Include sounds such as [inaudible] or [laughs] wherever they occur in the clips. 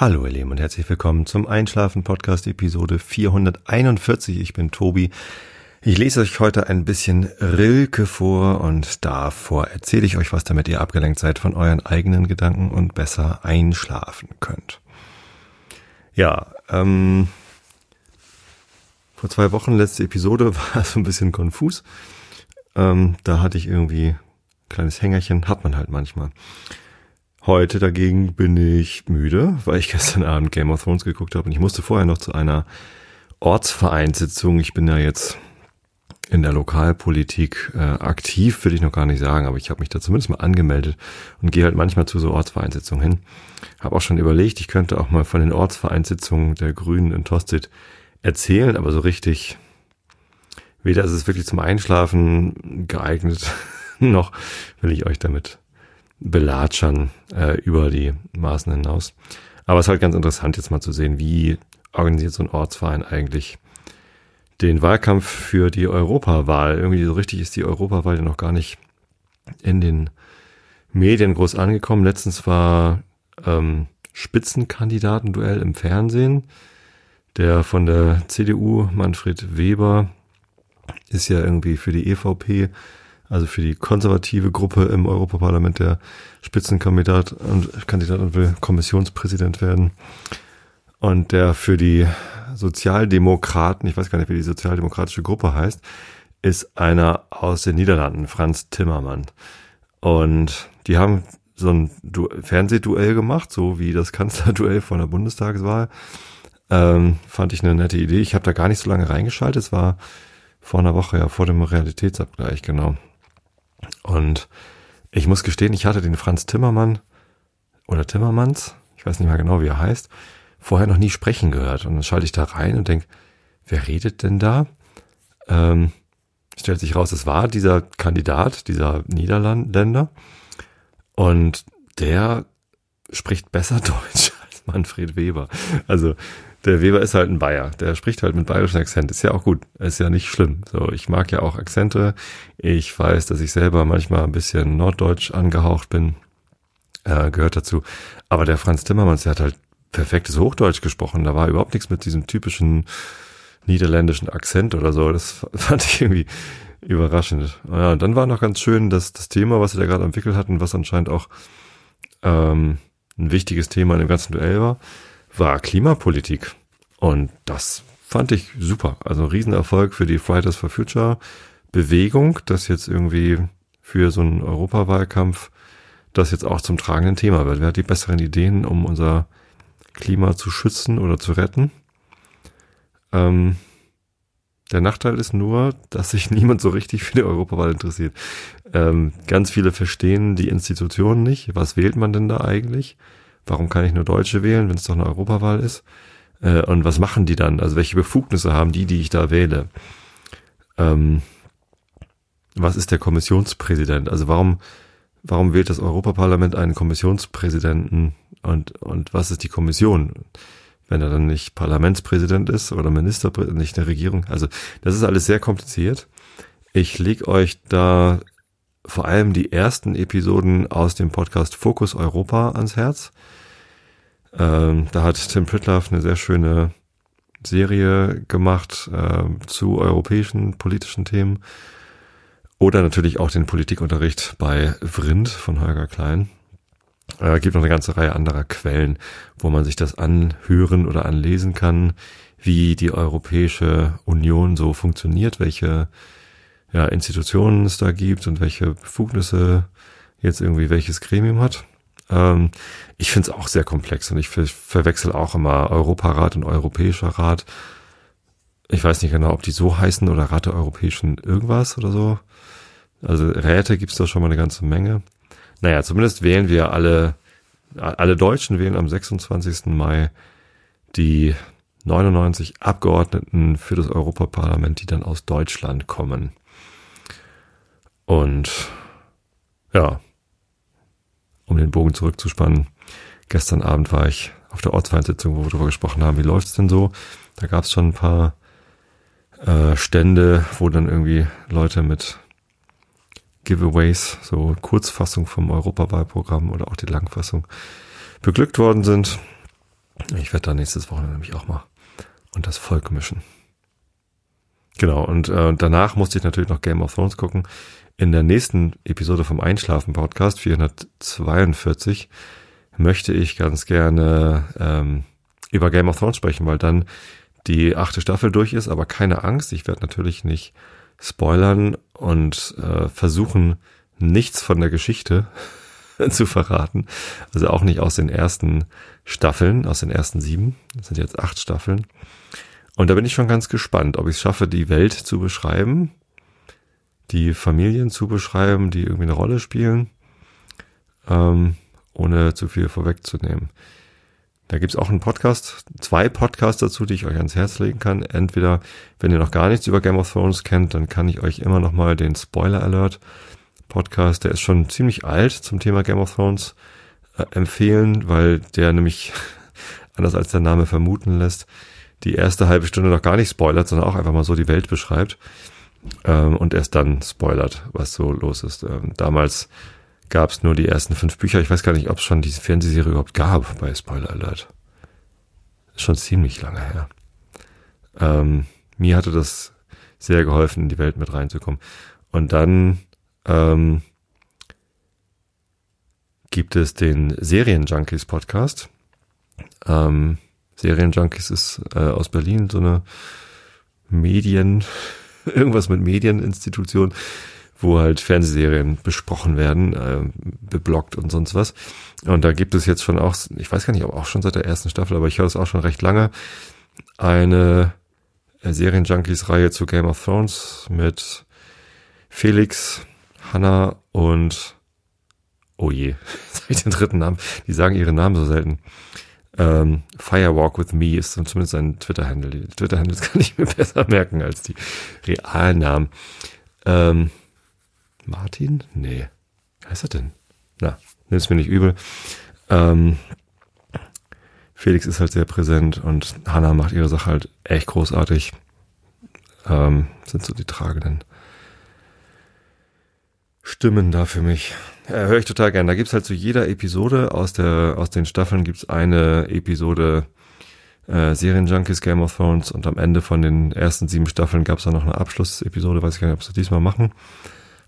Hallo ihr Lieben und herzlich willkommen zum Einschlafen Podcast Episode 441. Ich bin Tobi. Ich lese euch heute ein bisschen Rilke vor und davor erzähle ich euch was, damit ihr abgelenkt seid von euren eigenen Gedanken und besser einschlafen könnt. Ja, ähm, vor zwei Wochen, letzte Episode, [laughs] war so ein bisschen konfus. Ähm, da hatte ich irgendwie ein kleines Hängerchen, hat man halt manchmal. Heute dagegen bin ich müde, weil ich [laughs] gestern Abend Game of Thrones geguckt habe und ich musste vorher noch zu einer Ortsvereinssitzung. Ich bin ja jetzt in der Lokalpolitik äh, aktiv, will ich noch gar nicht sagen, aber ich habe mich da zumindest mal angemeldet und gehe halt manchmal zu so Ortsvereinssitzungen hin. Habe auch schon überlegt, ich könnte auch mal von den Ortsvereinssitzungen der Grünen in Tosted erzählen, aber so richtig, weder ist es wirklich zum Einschlafen geeignet, [laughs] noch will ich euch damit belatschern äh, über die Maßen hinaus. Aber es ist halt ganz interessant jetzt mal zu sehen, wie organisiert so ein Ortsverein eigentlich den Wahlkampf für die Europawahl. Irgendwie so richtig ist die Europawahl ja noch gar nicht in den Medien groß angekommen. Letztens war ähm, Spitzenkandidatenduell im Fernsehen. Der von der CDU, Manfred Weber, ist ja irgendwie für die EVP also für die konservative Gruppe im Europaparlament der Spitzenkandidat und Kandidat und will Kommissionspräsident werden. Und der für die Sozialdemokraten, ich weiß gar nicht, wie die sozialdemokratische Gruppe heißt, ist einer aus den Niederlanden, Franz Timmermann. Und die haben so ein du Fernsehduell gemacht, so wie das Kanzlerduell von der Bundestagswahl. Ähm, fand ich eine nette Idee. Ich habe da gar nicht so lange reingeschaltet. Es war vor einer Woche ja vor dem Realitätsabgleich, genau. Und ich muss gestehen, ich hatte den Franz Timmermann oder Timmermans, ich weiß nicht mehr genau, wie er heißt, vorher noch nie sprechen gehört. Und dann schalte ich da rein und denke, wer redet denn da? Ähm, stellt sich raus, es war dieser Kandidat, dieser Niederländer. Und der spricht besser [laughs] Deutsch als Manfred Weber. Also der Weber ist halt ein Bayer. Der spricht halt mit bayerischem Akzent. Ist ja auch gut. Ist ja nicht schlimm. So, ich mag ja auch Akzente. Ich weiß, dass ich selber manchmal ein bisschen norddeutsch angehaucht bin. Äh, gehört dazu. Aber der Franz Timmermans, der hat halt perfektes Hochdeutsch gesprochen. Da war überhaupt nichts mit diesem typischen niederländischen Akzent oder so. Das [laughs] fand ich irgendwie überraschend. Ja, und dann war noch ganz schön, dass das Thema, was sie da gerade entwickelt hatten, was anscheinend auch ähm, ein wichtiges Thema in dem ganzen Duell war, war Klimapolitik. Und das fand ich super. Also Riesenerfolg für die Fridays for Future Bewegung, dass jetzt irgendwie für so einen Europawahlkampf das jetzt auch zum tragenden Thema wird. Wer hat die besseren Ideen, um unser Klima zu schützen oder zu retten? Ähm, der Nachteil ist nur, dass sich niemand so richtig für die Europawahl interessiert. Ähm, ganz viele verstehen die Institutionen nicht. Was wählt man denn da eigentlich? Warum kann ich nur Deutsche wählen, wenn es doch eine Europawahl ist? Äh, und was machen die dann? Also welche Befugnisse haben die, die ich da wähle? Ähm, was ist der Kommissionspräsident? Also warum, warum wählt das Europaparlament einen Kommissionspräsidenten und, und was ist die Kommission? Wenn er dann nicht Parlamentspräsident ist oder Ministerpräsident, nicht eine Regierung. Also das ist alles sehr kompliziert. Ich leg euch da vor allem die ersten Episoden aus dem Podcast Fokus Europa ans Herz. Ähm, da hat Tim Pritloff eine sehr schöne Serie gemacht äh, zu europäischen politischen Themen. Oder natürlich auch den Politikunterricht bei Vrind von Holger Klein. Äh, gibt noch eine ganze Reihe anderer Quellen, wo man sich das anhören oder anlesen kann, wie die Europäische Union so funktioniert, welche ja, Institutionen es da gibt und welche Befugnisse jetzt irgendwie welches Gremium hat. Ähm, ich finde es auch sehr komplex und ich ver verwechsel auch immer Europarat und Europäischer Rat. Ich weiß nicht genau, ob die so heißen oder Rat der Europäischen irgendwas oder so. Also Räte gibt's da schon mal eine ganze Menge. Naja, zumindest wählen wir alle, alle Deutschen wählen am 26. Mai die 99 Abgeordneten für das Europaparlament, die dann aus Deutschland kommen. Und ja, um den Bogen zurückzuspannen, gestern Abend war ich auf der Ortsvereinssitzung, wo wir darüber gesprochen haben, wie läuft's denn so? Da gab es schon ein paar äh, Stände, wo dann irgendwie Leute mit Giveaways, so Kurzfassung vom Europawahlprogramm oder auch die Langfassung beglückt worden sind. Ich werde da nächstes Wochenende nämlich auch mal und das Volk mischen. Genau, und äh, danach musste ich natürlich noch Game of Thrones gucken. In der nächsten Episode vom Einschlafen Podcast 442 möchte ich ganz gerne ähm, über Game of Thrones sprechen, weil dann die achte Staffel durch ist, aber keine Angst, ich werde natürlich nicht spoilern und äh, versuchen, nichts von der Geschichte [laughs] zu verraten. Also auch nicht aus den ersten Staffeln, aus den ersten sieben. Das sind jetzt acht Staffeln. Und da bin ich schon ganz gespannt, ob ich es schaffe, die Welt zu beschreiben, die Familien zu beschreiben, die irgendwie eine Rolle spielen, ähm, ohne zu viel vorwegzunehmen. Da gibt's auch einen Podcast, zwei Podcasts dazu, die ich euch ans Herz legen kann. Entweder, wenn ihr noch gar nichts über Game of Thrones kennt, dann kann ich euch immer noch mal den Spoiler Alert Podcast, der ist schon ziemlich alt zum Thema Game of Thrones, äh, empfehlen, weil der nämlich, [laughs] anders als der Name vermuten lässt, die erste halbe Stunde noch gar nicht spoilert, sondern auch einfach mal so die Welt beschreibt ähm, und erst dann spoilert, was so los ist. Ähm, damals gab es nur die ersten fünf Bücher. Ich weiß gar nicht, ob es schon diese Fernsehserie überhaupt gab bei Spoiler Alert. Ist schon ziemlich lange her. Ähm, mir hatte das sehr geholfen, in die Welt mit reinzukommen. Und dann ähm, gibt es den Serienjunkies Podcast. Ähm, Serienjunkies ist äh, aus Berlin so eine Medien, [laughs] irgendwas mit Medieninstitution wo halt Fernsehserien besprochen werden, äh, beblockt und sonst was. Und da gibt es jetzt schon auch, ich weiß gar nicht, ob auch schon seit der ersten Staffel, aber ich höre das auch schon recht lange, eine äh, Serienjunkies-Reihe zu Game of Thrones mit Felix, Hannah und oh je, [laughs] sag ich den dritten Namen, die sagen ihre Namen so selten. Ähm, Firewalk with Me ist zumindest ein Twitter-Handle. Twitter-Handles [laughs] kann ich mir besser merken als die realen Namen. Ähm, Martin? Nee. Wie heißt er denn? Na, nimm's mir nicht übel. Ähm, Felix ist halt sehr präsent und Hannah macht ihre Sache halt echt großartig. Ähm, sind so die tragenden Stimmen da für mich. Äh, Höre ich total gern. Da gibt's halt zu jeder Episode aus der aus den Staffeln gibt's eine Episode äh, Serienjunkies Game of Thrones und am Ende von den ersten sieben Staffeln gab's auch noch eine Abschlussepisode. Weiß ich gar nicht, ob sie diesmal machen.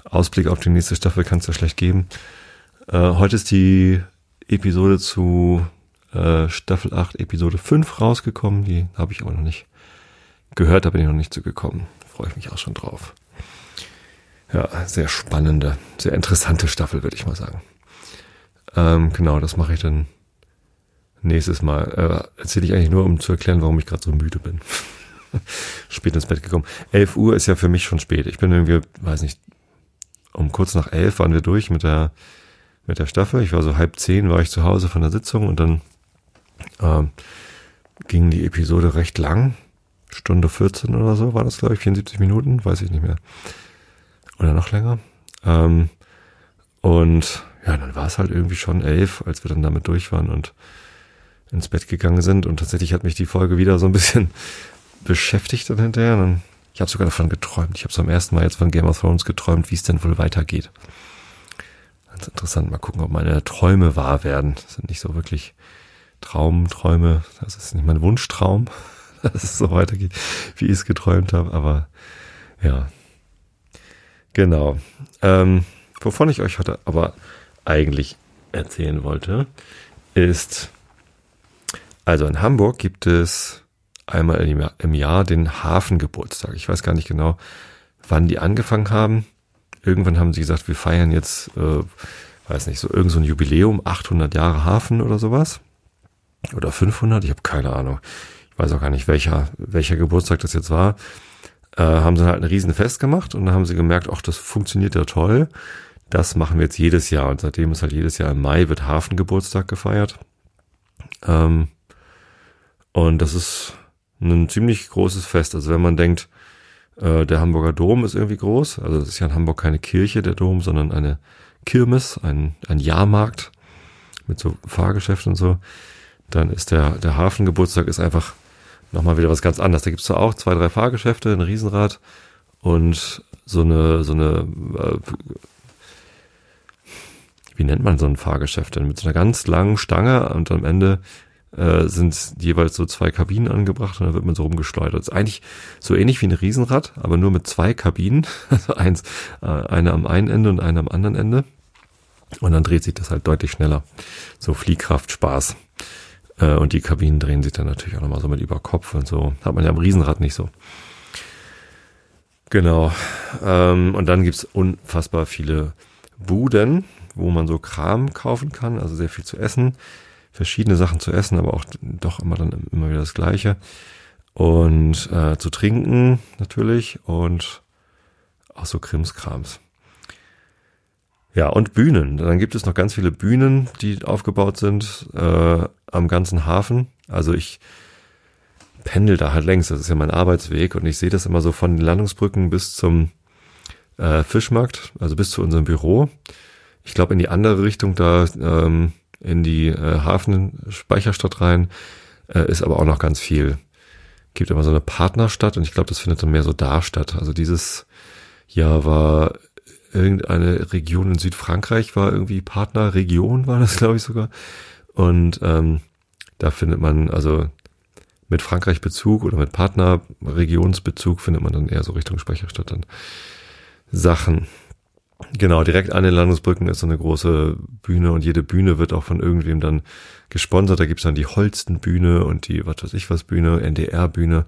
Ausblick auf die nächste Staffel kann es ja schlecht geben. Äh, heute ist die Episode zu äh, Staffel 8, Episode 5 rausgekommen. Die habe ich aber noch nicht gehört, da bin ich noch nicht zugekommen. Freue ich mich auch schon drauf. Ja, sehr spannende, sehr interessante Staffel, würde ich mal sagen. Ähm, genau, das mache ich dann nächstes Mal. Äh, Erzähle ich eigentlich nur, um zu erklären, warum ich gerade so müde bin. [laughs] spät ins Bett gekommen. 11 Uhr ist ja für mich schon spät. Ich bin irgendwie, weiß nicht, um kurz nach elf waren wir durch mit der, mit der Staffel. Ich war so halb zehn, war ich zu Hause von der Sitzung und dann ähm, ging die Episode recht lang. Stunde 14 oder so war das, glaube ich, 74 Minuten, weiß ich nicht mehr. Oder noch länger. Ähm, und ja, dann war es halt irgendwie schon elf, als wir dann damit durch waren und ins Bett gegangen sind. Und tatsächlich hat mich die Folge wieder so ein bisschen [laughs] beschäftigt dann hinterher. Dann ich habe sogar davon geträumt. Ich habe zum ersten Mal jetzt von Game of Thrones geträumt, wie es denn wohl weitergeht. Ganz interessant. Mal gucken, ob meine Träume wahr werden. Das sind nicht so wirklich Traumträume. Das ist nicht mein Wunschtraum, [laughs] dass es so weitergeht, wie ich es geträumt habe. Aber ja, genau. Ähm, wovon ich euch heute aber eigentlich erzählen wollte, ist, also in Hamburg gibt es einmal im Jahr den Hafengeburtstag. Ich weiß gar nicht genau, wann die angefangen haben. Irgendwann haben sie gesagt, wir feiern jetzt, äh, weiß nicht, so irgend so ein Jubiläum, 800 Jahre Hafen oder sowas. Oder 500, ich habe keine Ahnung. Ich weiß auch gar nicht, welcher, welcher Geburtstag das jetzt war. Äh, haben sie halt ein Riesenfest gemacht und dann haben sie gemerkt, ach, das funktioniert ja toll. Das machen wir jetzt jedes Jahr. Und seitdem ist halt jedes Jahr im Mai wird Hafengeburtstag gefeiert. Ähm, und das ist ein ziemlich großes Fest. Also wenn man denkt, äh, der Hamburger Dom ist irgendwie groß, also es ist ja in Hamburg keine Kirche, der Dom, sondern eine Kirmes, ein, ein Jahrmarkt mit so Fahrgeschäften und so, dann ist der, der Hafengeburtstag ist einfach nochmal wieder was ganz anderes. Da gibt's zwar auch zwei, drei Fahrgeschäfte, ein Riesenrad und so eine, so eine, äh, wie nennt man so ein Fahrgeschäft denn? Mit so einer ganz langen Stange und am Ende äh, sind jeweils so zwei Kabinen angebracht und dann wird man so rumgeschleudert. Das ist eigentlich so ähnlich wie ein Riesenrad, aber nur mit zwei Kabinen. [laughs] Also eins, äh, eine am einen Ende und eine am anderen Ende. Und dann dreht sich das halt deutlich schneller. So Fliehkraft, Spaß. Äh, und die Kabinen drehen sich dann natürlich auch nochmal so mit über Kopf und so. Hat man ja am Riesenrad nicht so. Genau. Ähm, und dann gibt's unfassbar viele Buden, wo man so Kram kaufen kann, also sehr viel zu essen, verschiedene Sachen zu essen, aber auch doch immer dann immer wieder das Gleiche. Und äh, zu trinken natürlich und auch so Krimskrams. Ja, und Bühnen. Dann gibt es noch ganz viele Bühnen, die aufgebaut sind äh, am ganzen Hafen. Also ich pendel da halt längs, das ist ja mein Arbeitsweg und ich sehe das immer so von den Landungsbrücken bis zum äh, Fischmarkt, also bis zu unserem Büro. Ich glaube in die andere Richtung da ähm, in die äh, Hafenspeicherstadt rein äh, ist aber auch noch ganz viel. Gibt immer so eine Partnerstadt und ich glaube, das findet dann mehr so da statt. Also dieses Jahr war irgendeine Region in Südfrankreich war irgendwie Partnerregion, war das glaube ich sogar. Und ähm, da findet man also mit Frankreich Bezug oder mit Partnerregionsbezug findet man dann eher so Richtung Speicherstadt dann Sachen. Genau, direkt an den Landungsbrücken ist so eine große Bühne und jede Bühne wird auch von irgendwem dann gesponsert. Da gibt's dann die Holstenbühne und die, was weiß ich was, Bühne, NDR-Bühne.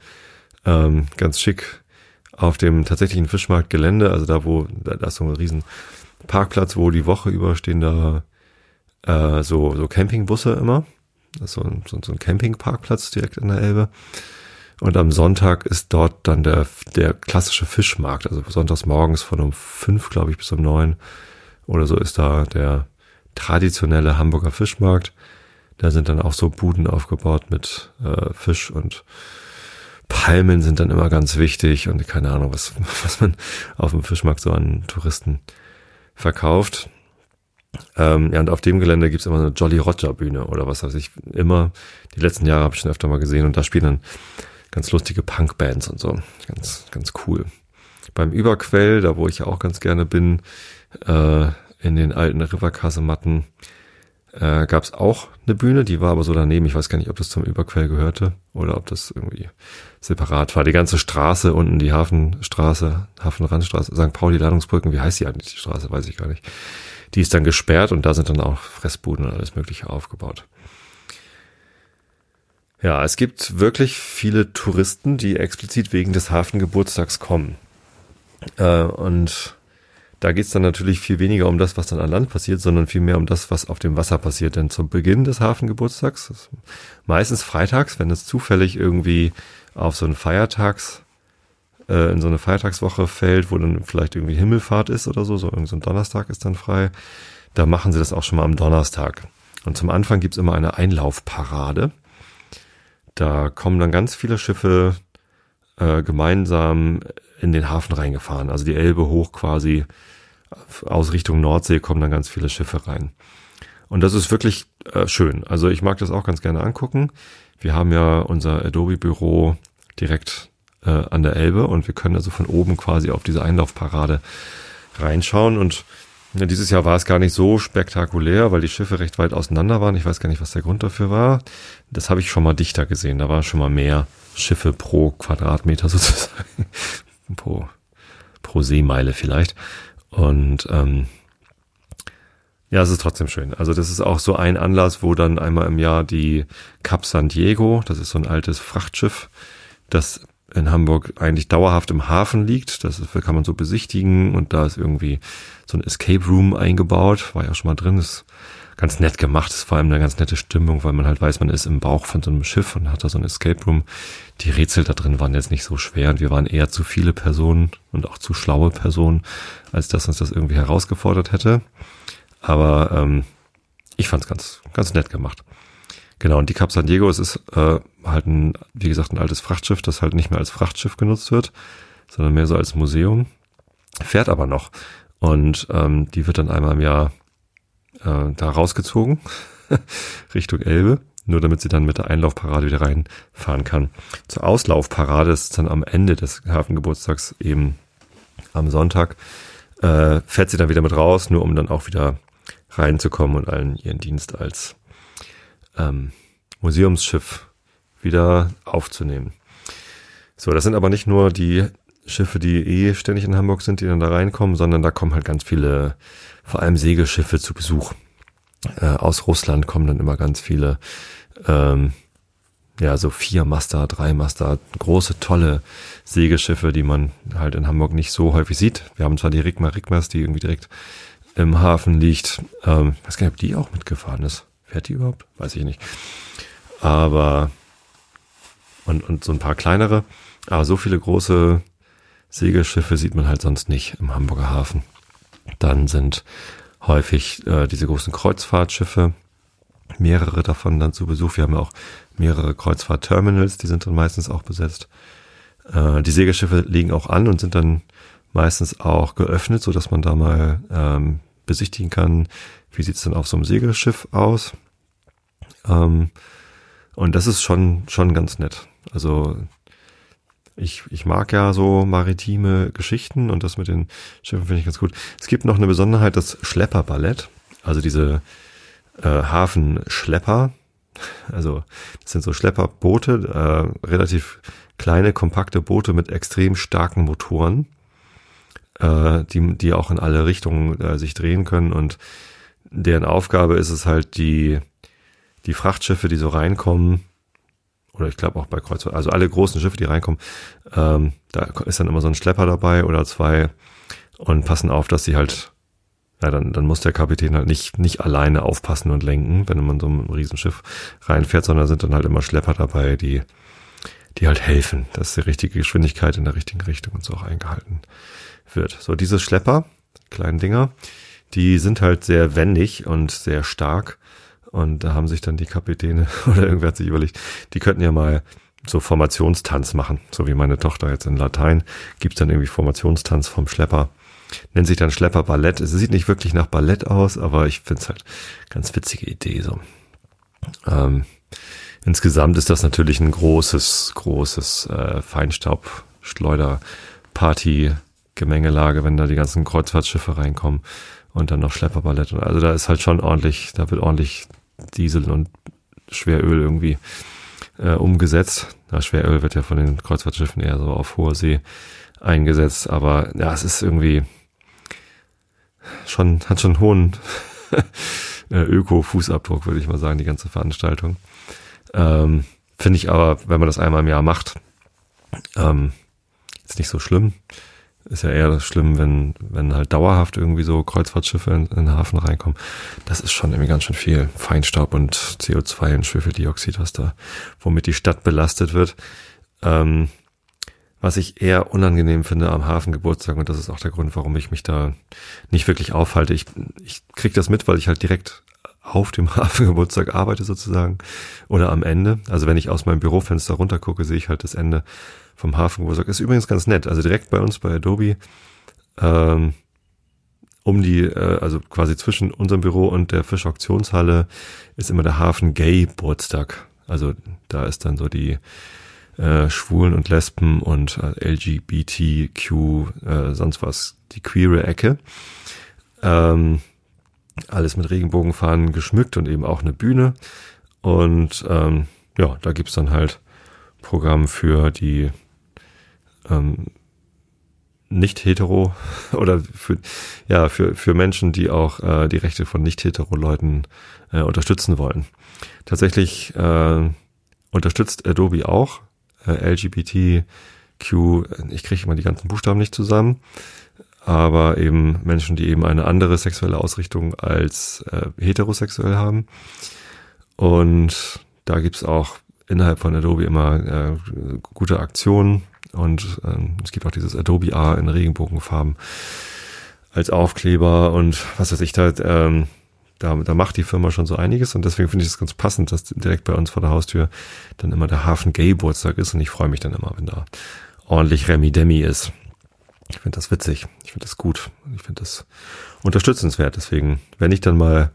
Ähm, ganz schick auf dem tatsächlichen Fischmarktgelände, also da, wo, da, ist so ein riesen Parkplatz, wo die Woche über stehen da äh, so, so Campingbusse immer. Das ist so ein, so, so ein Campingparkplatz direkt in der Elbe. Und am Sonntag ist dort dann der, der klassische Fischmarkt. Also sonntags morgens von um fünf, glaube ich, bis um neun oder so ist da der traditionelle Hamburger Fischmarkt. Da sind dann auch so Buden aufgebaut mit äh, Fisch und Palmen sind dann immer ganz wichtig und keine Ahnung, was, [laughs] was man auf dem Fischmarkt so an Touristen verkauft. Ähm, ja, und auf dem Gelände gibt's immer eine Jolly Roger Bühne oder was weiß ich. Immer, die letzten Jahre habe ich schon öfter mal gesehen und da spielen dann ganz lustige Punkbands und so. Ganz, ganz cool. Beim Überquell, da wo ich ja auch ganz gerne bin, äh, in den alten Riverkasematten, äh, gab es auch eine Bühne, die war aber so daneben. Ich weiß gar nicht, ob das zum Überquell gehörte oder ob das irgendwie separat war. Die ganze Straße unten, die Hafenstraße, Hafenrandstraße, St. Pauli Ladungsbrücken, wie heißt die eigentlich, die Straße, weiß ich gar nicht. Die ist dann gesperrt und da sind dann auch Fressbuden und alles Mögliche aufgebaut. Ja, es gibt wirklich viele Touristen, die explizit wegen des Hafengeburtstags kommen. Äh, und da geht's dann natürlich viel weniger um das, was dann an Land passiert, sondern viel mehr um das, was auf dem Wasser passiert. Denn zum Beginn des Hafengeburtstags, meistens freitags, wenn es zufällig irgendwie auf so einen Feiertags, äh, in so eine Feiertagswoche fällt, wo dann vielleicht irgendwie Himmelfahrt ist oder so, so so Donnerstag ist dann frei, da machen sie das auch schon mal am Donnerstag. Und zum Anfang gibt's immer eine Einlaufparade. Da kommen dann ganz viele Schiffe äh, gemeinsam in den Hafen reingefahren. Also die Elbe hoch quasi aus Richtung Nordsee kommen dann ganz viele Schiffe rein. Und das ist wirklich äh, schön. Also ich mag das auch ganz gerne angucken. Wir haben ja unser Adobe-Büro direkt äh, an der Elbe und wir können also von oben quasi auf diese Einlaufparade reinschauen und ja, dieses Jahr war es gar nicht so spektakulär, weil die Schiffe recht weit auseinander waren. Ich weiß gar nicht, was der Grund dafür war. Das habe ich schon mal dichter gesehen. Da war schon mal mehr Schiffe pro Quadratmeter [laughs] sozusagen. pro, pro Seemeile vielleicht. Und ähm, ja, es ist trotzdem schön. Also das ist auch so ein Anlass, wo dann einmal im Jahr die Cap San Diego, das ist so ein altes Frachtschiff, das in Hamburg eigentlich dauerhaft im Hafen liegt. Das kann man so besichtigen und da ist irgendwie so ein Escape Room eingebaut. War ja schon mal drin. Ist ganz nett gemacht. Ist vor allem eine ganz nette Stimmung, weil man halt weiß, man ist im Bauch von so einem Schiff und hat da so ein Escape Room. Die Rätsel da drin waren jetzt nicht so schwer und wir waren eher zu viele Personen und auch zu schlaue Personen, als dass uns das irgendwie herausgefordert hätte. Aber ähm, ich fand es ganz, ganz nett gemacht. Genau, und die Cap San Diego, es ist äh, halt ein, wie gesagt, ein altes Frachtschiff, das halt nicht mehr als Frachtschiff genutzt wird, sondern mehr so als Museum. Fährt aber noch. Und ähm, die wird dann einmal im Jahr äh, da rausgezogen, [laughs] Richtung Elbe, nur damit sie dann mit der Einlaufparade wieder reinfahren kann. Zur Auslaufparade ist dann am Ende des Hafengeburtstags eben am Sonntag, äh, fährt sie dann wieder mit raus, nur um dann auch wieder reinzukommen und allen ihren Dienst als ähm, Museumsschiff wieder aufzunehmen. So, das sind aber nicht nur die Schiffe, die eh ständig in Hamburg sind, die dann da reinkommen, sondern da kommen halt ganz viele, vor allem Segelschiffe zu Besuch. Äh, aus Russland kommen dann immer ganz viele, ähm, ja, so vier Master, drei Master, große, tolle Segelschiffe, die man halt in Hamburg nicht so häufig sieht. Wir haben zwar die Rigma Rigmas, die irgendwie direkt im Hafen liegt. Ähm, ich weiß gar nicht, ob die auch mitgefahren ist. Fährt die überhaupt? Weiß ich nicht. Aber und, und so ein paar kleinere. Aber so viele große Segelschiffe sieht man halt sonst nicht im Hamburger Hafen. Dann sind häufig äh, diese großen Kreuzfahrtschiffe, mehrere davon dann zu Besuch. Wir haben ja auch mehrere Kreuzfahrtterminals, die sind dann meistens auch besetzt. Äh, die Segelschiffe liegen auch an und sind dann meistens auch geöffnet, so dass man da mal ähm, besichtigen kann, wie sieht's denn auf so einem Segelschiff aus. Ähm, und das ist schon schon ganz nett. Also ich, ich mag ja so maritime Geschichten und das mit den Schiffen finde ich ganz gut. Es gibt noch eine Besonderheit, das Schlepperballett, also diese äh, Hafenschlepper. Also das sind so Schlepperboote, äh, relativ kleine, kompakte Boote mit extrem starken Motoren, äh, die, die auch in alle Richtungen äh, sich drehen können und deren Aufgabe ist es halt, die, die Frachtschiffe, die so reinkommen, oder ich glaube auch bei Kreuzfahrt, also alle großen Schiffe, die reinkommen, ähm, da ist dann immer so ein Schlepper dabei oder zwei und passen auf, dass sie halt, ja, dann, dann muss der Kapitän halt nicht, nicht alleine aufpassen und lenken, wenn man so ein Riesenschiff reinfährt, sondern sind dann halt immer Schlepper dabei, die, die halt helfen, dass die richtige Geschwindigkeit in der richtigen Richtung und so auch eingehalten wird. So, diese Schlepper, kleinen Dinger, die sind halt sehr wendig und sehr stark und da haben sich dann die Kapitäne [laughs] oder irgendwer hat sich überlegt, die könnten ja mal so Formationstanz machen, so wie meine Tochter jetzt in Latein, gibt's dann irgendwie Formationstanz vom Schlepper. Nennt sich dann Schlepper Ballett. Es sieht nicht wirklich nach Ballett aus, aber ich finde es halt ganz witzige Idee so. Ähm, insgesamt ist das natürlich ein großes, großes äh, Feinstaubschleuder-Party-Gemengelage, wenn da die ganzen Kreuzfahrtschiffe reinkommen und dann noch Schlepperballett. Also da ist halt schon ordentlich, da wird ordentlich Diesel und Schweröl irgendwie äh, umgesetzt. Na, Schweröl wird ja von den Kreuzfahrtschiffen eher so auf hoher See eingesetzt, aber ja, es ist irgendwie schon, hat schon hohen [laughs] äh, Öko-Fußabdruck, würde ich mal sagen, die ganze Veranstaltung. Ähm, Finde ich aber, wenn man das einmal im Jahr macht, ähm, ist nicht so schlimm ist ja eher schlimm, wenn, wenn halt dauerhaft irgendwie so Kreuzfahrtschiffe in, in den Hafen reinkommen. Das ist schon irgendwie ganz schön viel Feinstaub und CO2 und Schwefeldioxid, was da, womit die Stadt belastet wird. Ähm, was ich eher unangenehm finde am Hafengeburtstag, und das ist auch der Grund, warum ich mich da nicht wirklich aufhalte. Ich, ich krieg das mit, weil ich halt direkt auf dem [laughs] Hafengeburtstag arbeite sozusagen oder am Ende. Also wenn ich aus meinem Bürofenster runtergucke, sehe ich halt das Ende vom Hafengeburtstag. Ist übrigens ganz nett. Also direkt bei uns bei Adobe, ähm, um die, äh, also quasi zwischen unserem Büro und der Fischauktionshalle ist immer der Hafen Gay Geburtstag. Also da ist dann so die äh, Schwulen und Lesben und äh, LGBTQ, äh, sonst was, die queere Ecke. Ähm, alles mit Regenbogenfahnen geschmückt und eben auch eine Bühne. Und ähm, ja, da gibt's dann halt Programm für die ähm, nicht hetero [laughs] oder für ja für für Menschen, die auch äh, die Rechte von nicht hetero Leuten äh, unterstützen wollen. Tatsächlich äh, unterstützt Adobe auch äh, LGBTQ. Ich kriege immer die ganzen Buchstaben nicht zusammen, aber eben Menschen, die eben eine andere sexuelle Ausrichtung als äh, heterosexuell haben. Und da gibt's auch innerhalb von Adobe immer äh, gute Aktionen und ähm, es gibt auch dieses Adobe A in Regenbogenfarben als Aufkleber und was weiß ich da, ähm, da, da macht die Firma schon so einiges und deswegen finde ich es ganz passend, dass direkt bei uns vor der Haustür dann immer der Hafen Gay Geburtstag ist und ich freue mich dann immer, wenn da ordentlich Remi Demi ist. Ich finde das witzig, ich finde das gut, ich finde das unterstützenswert. Deswegen, wenn ich dann mal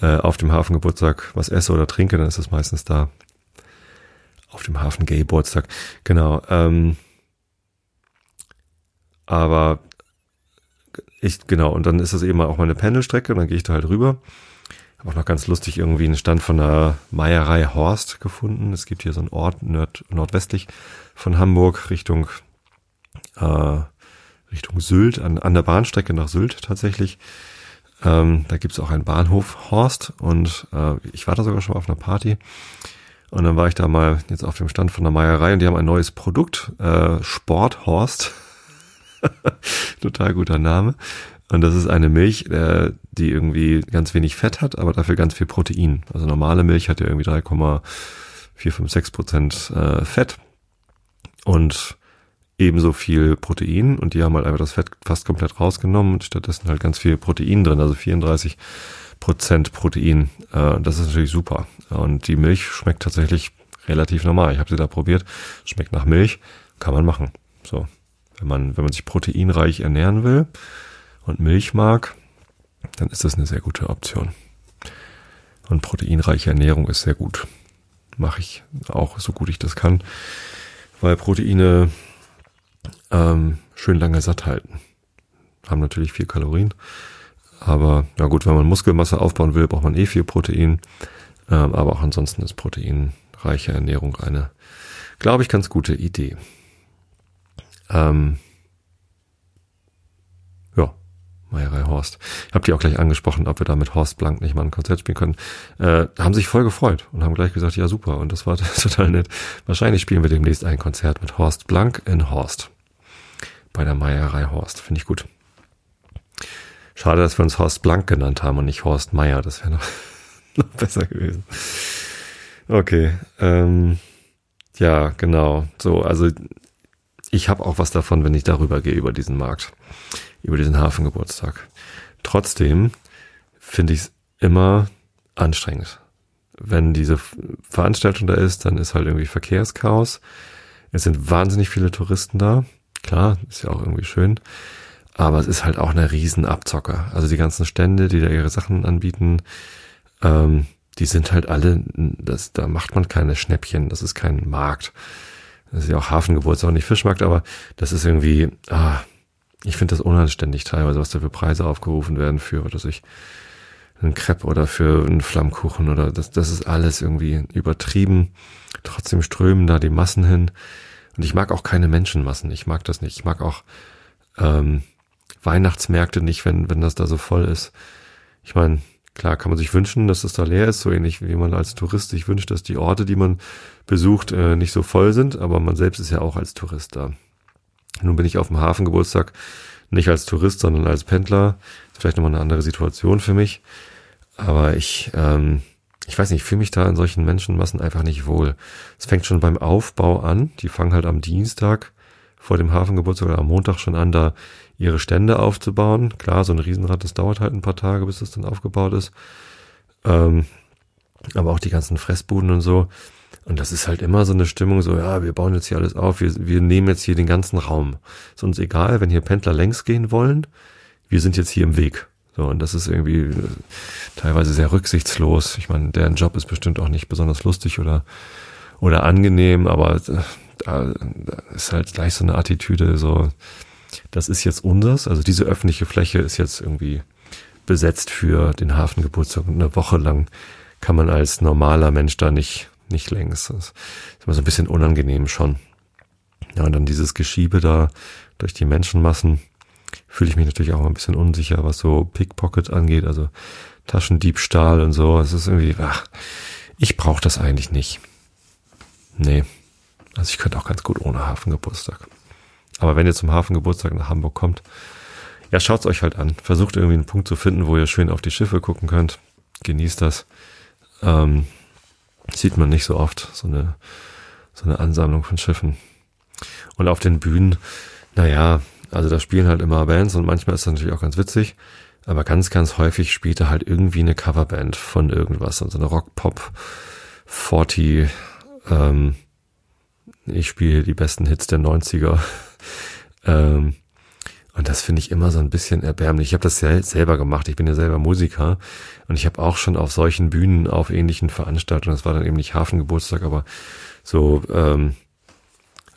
äh, auf dem Hafengeburtstag was esse oder trinke, dann ist das meistens da. Auf dem Hafen Gay Geburtstag, genau. Ähm, aber ich, genau, und dann ist das eben auch meine Pendelstrecke, dann gehe ich da halt rüber. Habe auch noch ganz lustig irgendwie einen Stand von der Meierei Horst gefunden. Es gibt hier so einen Ort nord nordwestlich von Hamburg Richtung äh, Richtung Sylt, an, an der Bahnstrecke nach Sylt tatsächlich. Ähm, da gibt's auch einen Bahnhof Horst und äh, ich war da sogar schon auf einer Party. Und dann war ich da mal jetzt auf dem Stand von der Meierei und die haben ein neues Produkt, äh, Sporthorst. [laughs] Total guter Name. Und das ist eine Milch, äh, die irgendwie ganz wenig Fett hat, aber dafür ganz viel Protein. Also normale Milch hat ja irgendwie 3,456 Prozent äh, Fett und ebenso viel Protein. Und die haben halt einfach das Fett fast komplett rausgenommen und stattdessen halt ganz viel Protein drin, also 34 Prozent Protein. Äh, das ist natürlich super. Und die Milch schmeckt tatsächlich relativ normal. Ich habe sie da probiert. Schmeckt nach Milch. Kann man machen. So. Wenn man, wenn man sich proteinreich ernähren will, und Milch mag, dann ist das eine sehr gute Option. Und proteinreiche Ernährung ist sehr gut. Mache ich auch so gut ich das kann, weil Proteine ähm, schön lange satt halten. Haben natürlich viel Kalorien, aber ja gut, wenn man Muskelmasse aufbauen will, braucht man eh viel Protein. Ähm, aber auch ansonsten ist proteinreiche Ernährung eine, glaube ich, ganz gute Idee. Ähm, Meierei Horst. Ich habe die auch gleich angesprochen, ob wir da mit Horst Blank nicht mal ein Konzert spielen können. Äh, haben sich voll gefreut und haben gleich gesagt, ja super. Und das war [laughs] total nett. Wahrscheinlich spielen wir demnächst ein Konzert mit Horst Blank in Horst. Bei der Meierei Horst. Finde ich gut. Schade, dass wir uns Horst Blank genannt haben und nicht Horst Meier. Das wäre noch, [laughs] noch besser gewesen. Okay. Ähm, ja, genau. So, also ich habe auch was davon, wenn ich darüber gehe, über diesen Markt über diesen Hafengeburtstag. Trotzdem finde ich es immer anstrengend. Wenn diese Veranstaltung da ist, dann ist halt irgendwie Verkehrschaos. Es sind wahnsinnig viele Touristen da. Klar, ist ja auch irgendwie schön. Aber es ist halt auch eine riesen Abzocker. Also die ganzen Stände, die da ihre Sachen anbieten, ähm, die sind halt alle, das, da macht man keine Schnäppchen, das ist kein Markt. Das ist ja auch Hafengeburtstag, nicht Fischmarkt, aber das ist irgendwie, ah, ich finde das unanständig teilweise, was da für Preise aufgerufen werden für, was weiß ich, einen Crepe oder für einen Flammkuchen oder das, das ist alles irgendwie übertrieben. Trotzdem strömen da die Massen hin. Und ich mag auch keine Menschenmassen. Ich mag das nicht. Ich mag auch ähm, Weihnachtsmärkte nicht, wenn, wenn das da so voll ist. Ich meine, klar kann man sich wünschen, dass es da leer ist, so ähnlich wie man als Tourist sich wünscht, dass die Orte, die man besucht, äh, nicht so voll sind, aber man selbst ist ja auch als Tourist da. Nun bin ich auf dem Hafengeburtstag nicht als Tourist, sondern als Pendler. Ist vielleicht nochmal eine andere Situation für mich. Aber ich, ähm, ich weiß nicht, ich fühle mich da in solchen Menschenmassen einfach nicht wohl. Es fängt schon beim Aufbau an. Die fangen halt am Dienstag vor dem Hafengeburtstag oder am Montag schon an, da ihre Stände aufzubauen. Klar, so ein Riesenrad, das dauert halt ein paar Tage, bis es dann aufgebaut ist. Ähm, aber auch die ganzen Fressbuden und so. Und das ist halt immer so eine Stimmung, so, ja, wir bauen jetzt hier alles auf, wir, wir nehmen jetzt hier den ganzen Raum. Ist uns egal, wenn hier Pendler längs gehen wollen, wir sind jetzt hier im Weg. So, und das ist irgendwie äh, teilweise sehr rücksichtslos. Ich meine, deren Job ist bestimmt auch nicht besonders lustig oder, oder angenehm, aber äh, da, da ist halt gleich so eine Attitüde, so, das ist jetzt unseres, also diese öffentliche Fläche ist jetzt irgendwie besetzt für den Hafengeburtstag und eine Woche lang kann man als normaler Mensch da nicht nicht längs. Das ist immer so ein bisschen unangenehm schon. Ja, und dann dieses Geschiebe da durch die Menschenmassen fühle ich mich natürlich auch ein bisschen unsicher, was so Pickpocket angeht, also Taschendiebstahl und so. Es ist irgendwie, ach, ich brauche das eigentlich nicht. Nee. Also ich könnte auch ganz gut ohne Hafengeburtstag. Aber wenn ihr zum Hafengeburtstag nach Hamburg kommt, ja, schaut's euch halt an. Versucht irgendwie einen Punkt zu finden, wo ihr schön auf die Schiffe gucken könnt. Genießt das. Ähm, Sieht man nicht so oft, so eine, so eine Ansammlung von Schiffen. Und auf den Bühnen, naja, also da spielen halt immer Bands und manchmal ist das natürlich auch ganz witzig. Aber ganz, ganz häufig spielt da halt irgendwie eine Coverband von irgendwas. Also eine Rock-Pop 40, ähm, ich spiele die besten Hits der 90er. [laughs] ähm, und das finde ich immer so ein bisschen erbärmlich. Ich habe das ja selber gemacht. Ich bin ja selber Musiker und ich habe auch schon auf solchen Bühnen, auf ähnlichen Veranstaltungen, das war dann eben nicht Hafengeburtstag, aber so ähm,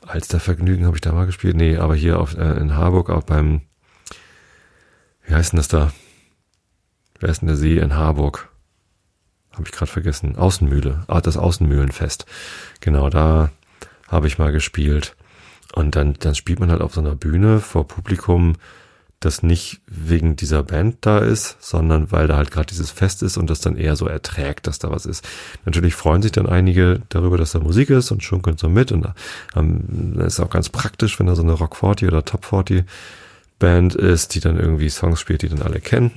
als der Vergnügen habe ich da mal gespielt. Nee, aber hier auf, äh, in Harburg auch beim, wie heißt denn das da? Wer ist denn der See in Harburg? habe ich gerade vergessen, Außenmühle, ah, das Außenmühlenfest. Genau, da habe ich mal gespielt. Und dann, dann spielt man halt auf so einer Bühne vor Publikum, das nicht wegen dieser Band da ist, sondern weil da halt gerade dieses Fest ist und das dann eher so erträgt, dass da was ist. Natürlich freuen sich dann einige darüber, dass da Musik ist und schunkeln so mit und ähm, ist auch ganz praktisch, wenn da so eine Rock 40 oder Top 40 Band ist, die dann irgendwie Songs spielt, die dann alle kennen.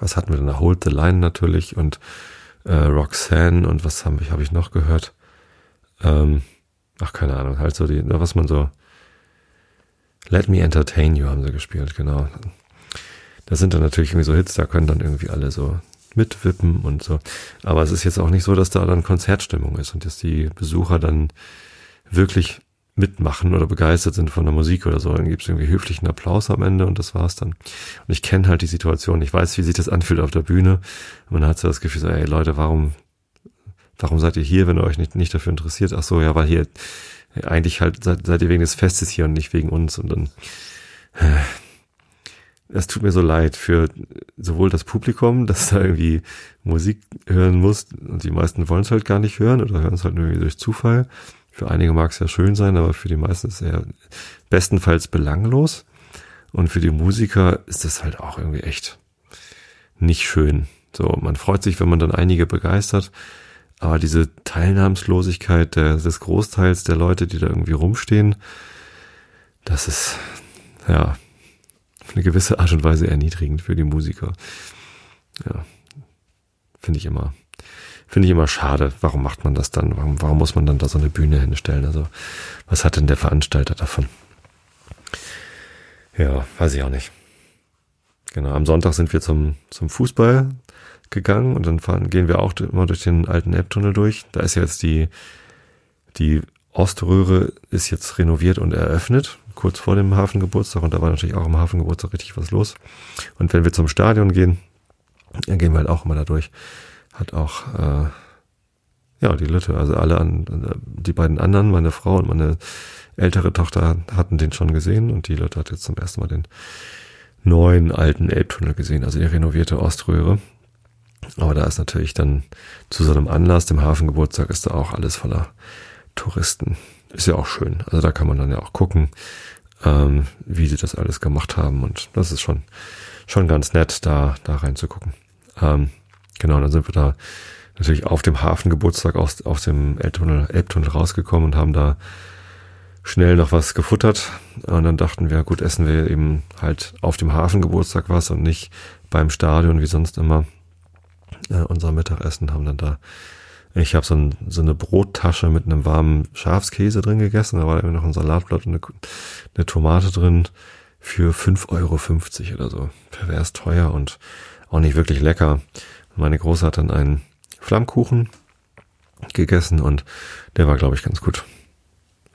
Was hatten wir denn da? Hold the Line natürlich und äh, Roxanne und was habe ich, hab ich noch gehört? Ähm, ach, keine Ahnung, halt so die, was man so Let Me Entertain You haben sie gespielt, genau. Das sind dann natürlich irgendwie so Hits, da können dann irgendwie alle so mitwippen und so. Aber es ist jetzt auch nicht so, dass da dann Konzertstimmung ist und dass die Besucher dann wirklich mitmachen oder begeistert sind von der Musik oder so. Dann gibt es irgendwie höflichen Applaus am Ende und das war's dann. Und ich kenne halt die Situation. Ich weiß, wie sich das anfühlt auf der Bühne. Man hat so das Gefühl, so, ey Leute, warum, warum seid ihr hier, wenn ihr euch nicht, nicht dafür interessiert? Ach so, ja, weil hier eigentlich halt seid, seid ihr wegen des Festes hier und nicht wegen uns und dann äh, es tut mir so leid für sowohl das Publikum, das da irgendwie Musik hören muss und die meisten wollen es halt gar nicht hören oder hören es halt nur irgendwie durch Zufall. Für einige mag es ja schön sein, aber für die meisten ist es ja bestenfalls belanglos. Und für die Musiker ist das halt auch irgendwie echt nicht schön. So, man freut sich, wenn man dann einige begeistert, aber diese Teilnahmslosigkeit des Großteils der Leute, die da irgendwie rumstehen, das ist, ja, eine gewisse Art und Weise erniedrigend für die Musiker. Ja, finde ich immer, finde ich immer schade. Warum macht man das dann? Warum, warum muss man dann da so eine Bühne hinstellen? Also, was hat denn der Veranstalter davon? Ja, weiß ich auch nicht. Genau, am Sonntag sind wir zum, zum Fußball gegangen und dann fahren, gehen wir auch immer durch den alten Elbtunnel durch. Da ist jetzt die, die Oströhre ist jetzt renoviert und eröffnet, kurz vor dem Hafengeburtstag und da war natürlich auch am Hafengeburtstag richtig was los. Und wenn wir zum Stadion gehen, dann gehen wir halt auch immer da durch. Hat auch, äh, ja, die Lütte, also alle an, die beiden anderen, meine Frau und meine ältere Tochter hatten den schon gesehen und die Lütte hat jetzt zum ersten Mal den neuen alten Elbtunnel gesehen, also die renovierte Oströhre. Aber da ist natürlich dann zu so einem Anlass, dem Hafengeburtstag, ist da auch alles voller Touristen. Ist ja auch schön. Also da kann man dann ja auch gucken, ähm, wie sie das alles gemacht haben. Und das ist schon, schon ganz nett, da, da reinzugucken. Ähm, genau, dann sind wir da natürlich auf dem Hafengeburtstag aus, aus dem Elbtunnel, Elbtunnel rausgekommen und haben da schnell noch was gefuttert. Und dann dachten wir, gut, essen wir eben halt auf dem Hafengeburtstag was und nicht beim Stadion wie sonst immer äh, unser Mittagessen, haben dann da, ich habe so, ein, so eine Brottasche mit einem warmen Schafskäse drin gegessen, da war irgendwie noch ein Salatblatt und eine, eine Tomate drin für 5,50 Euro oder so. Pervers teuer und auch nicht wirklich lecker. Meine Große hat dann einen Flammkuchen gegessen und der war, glaube ich, ganz gut.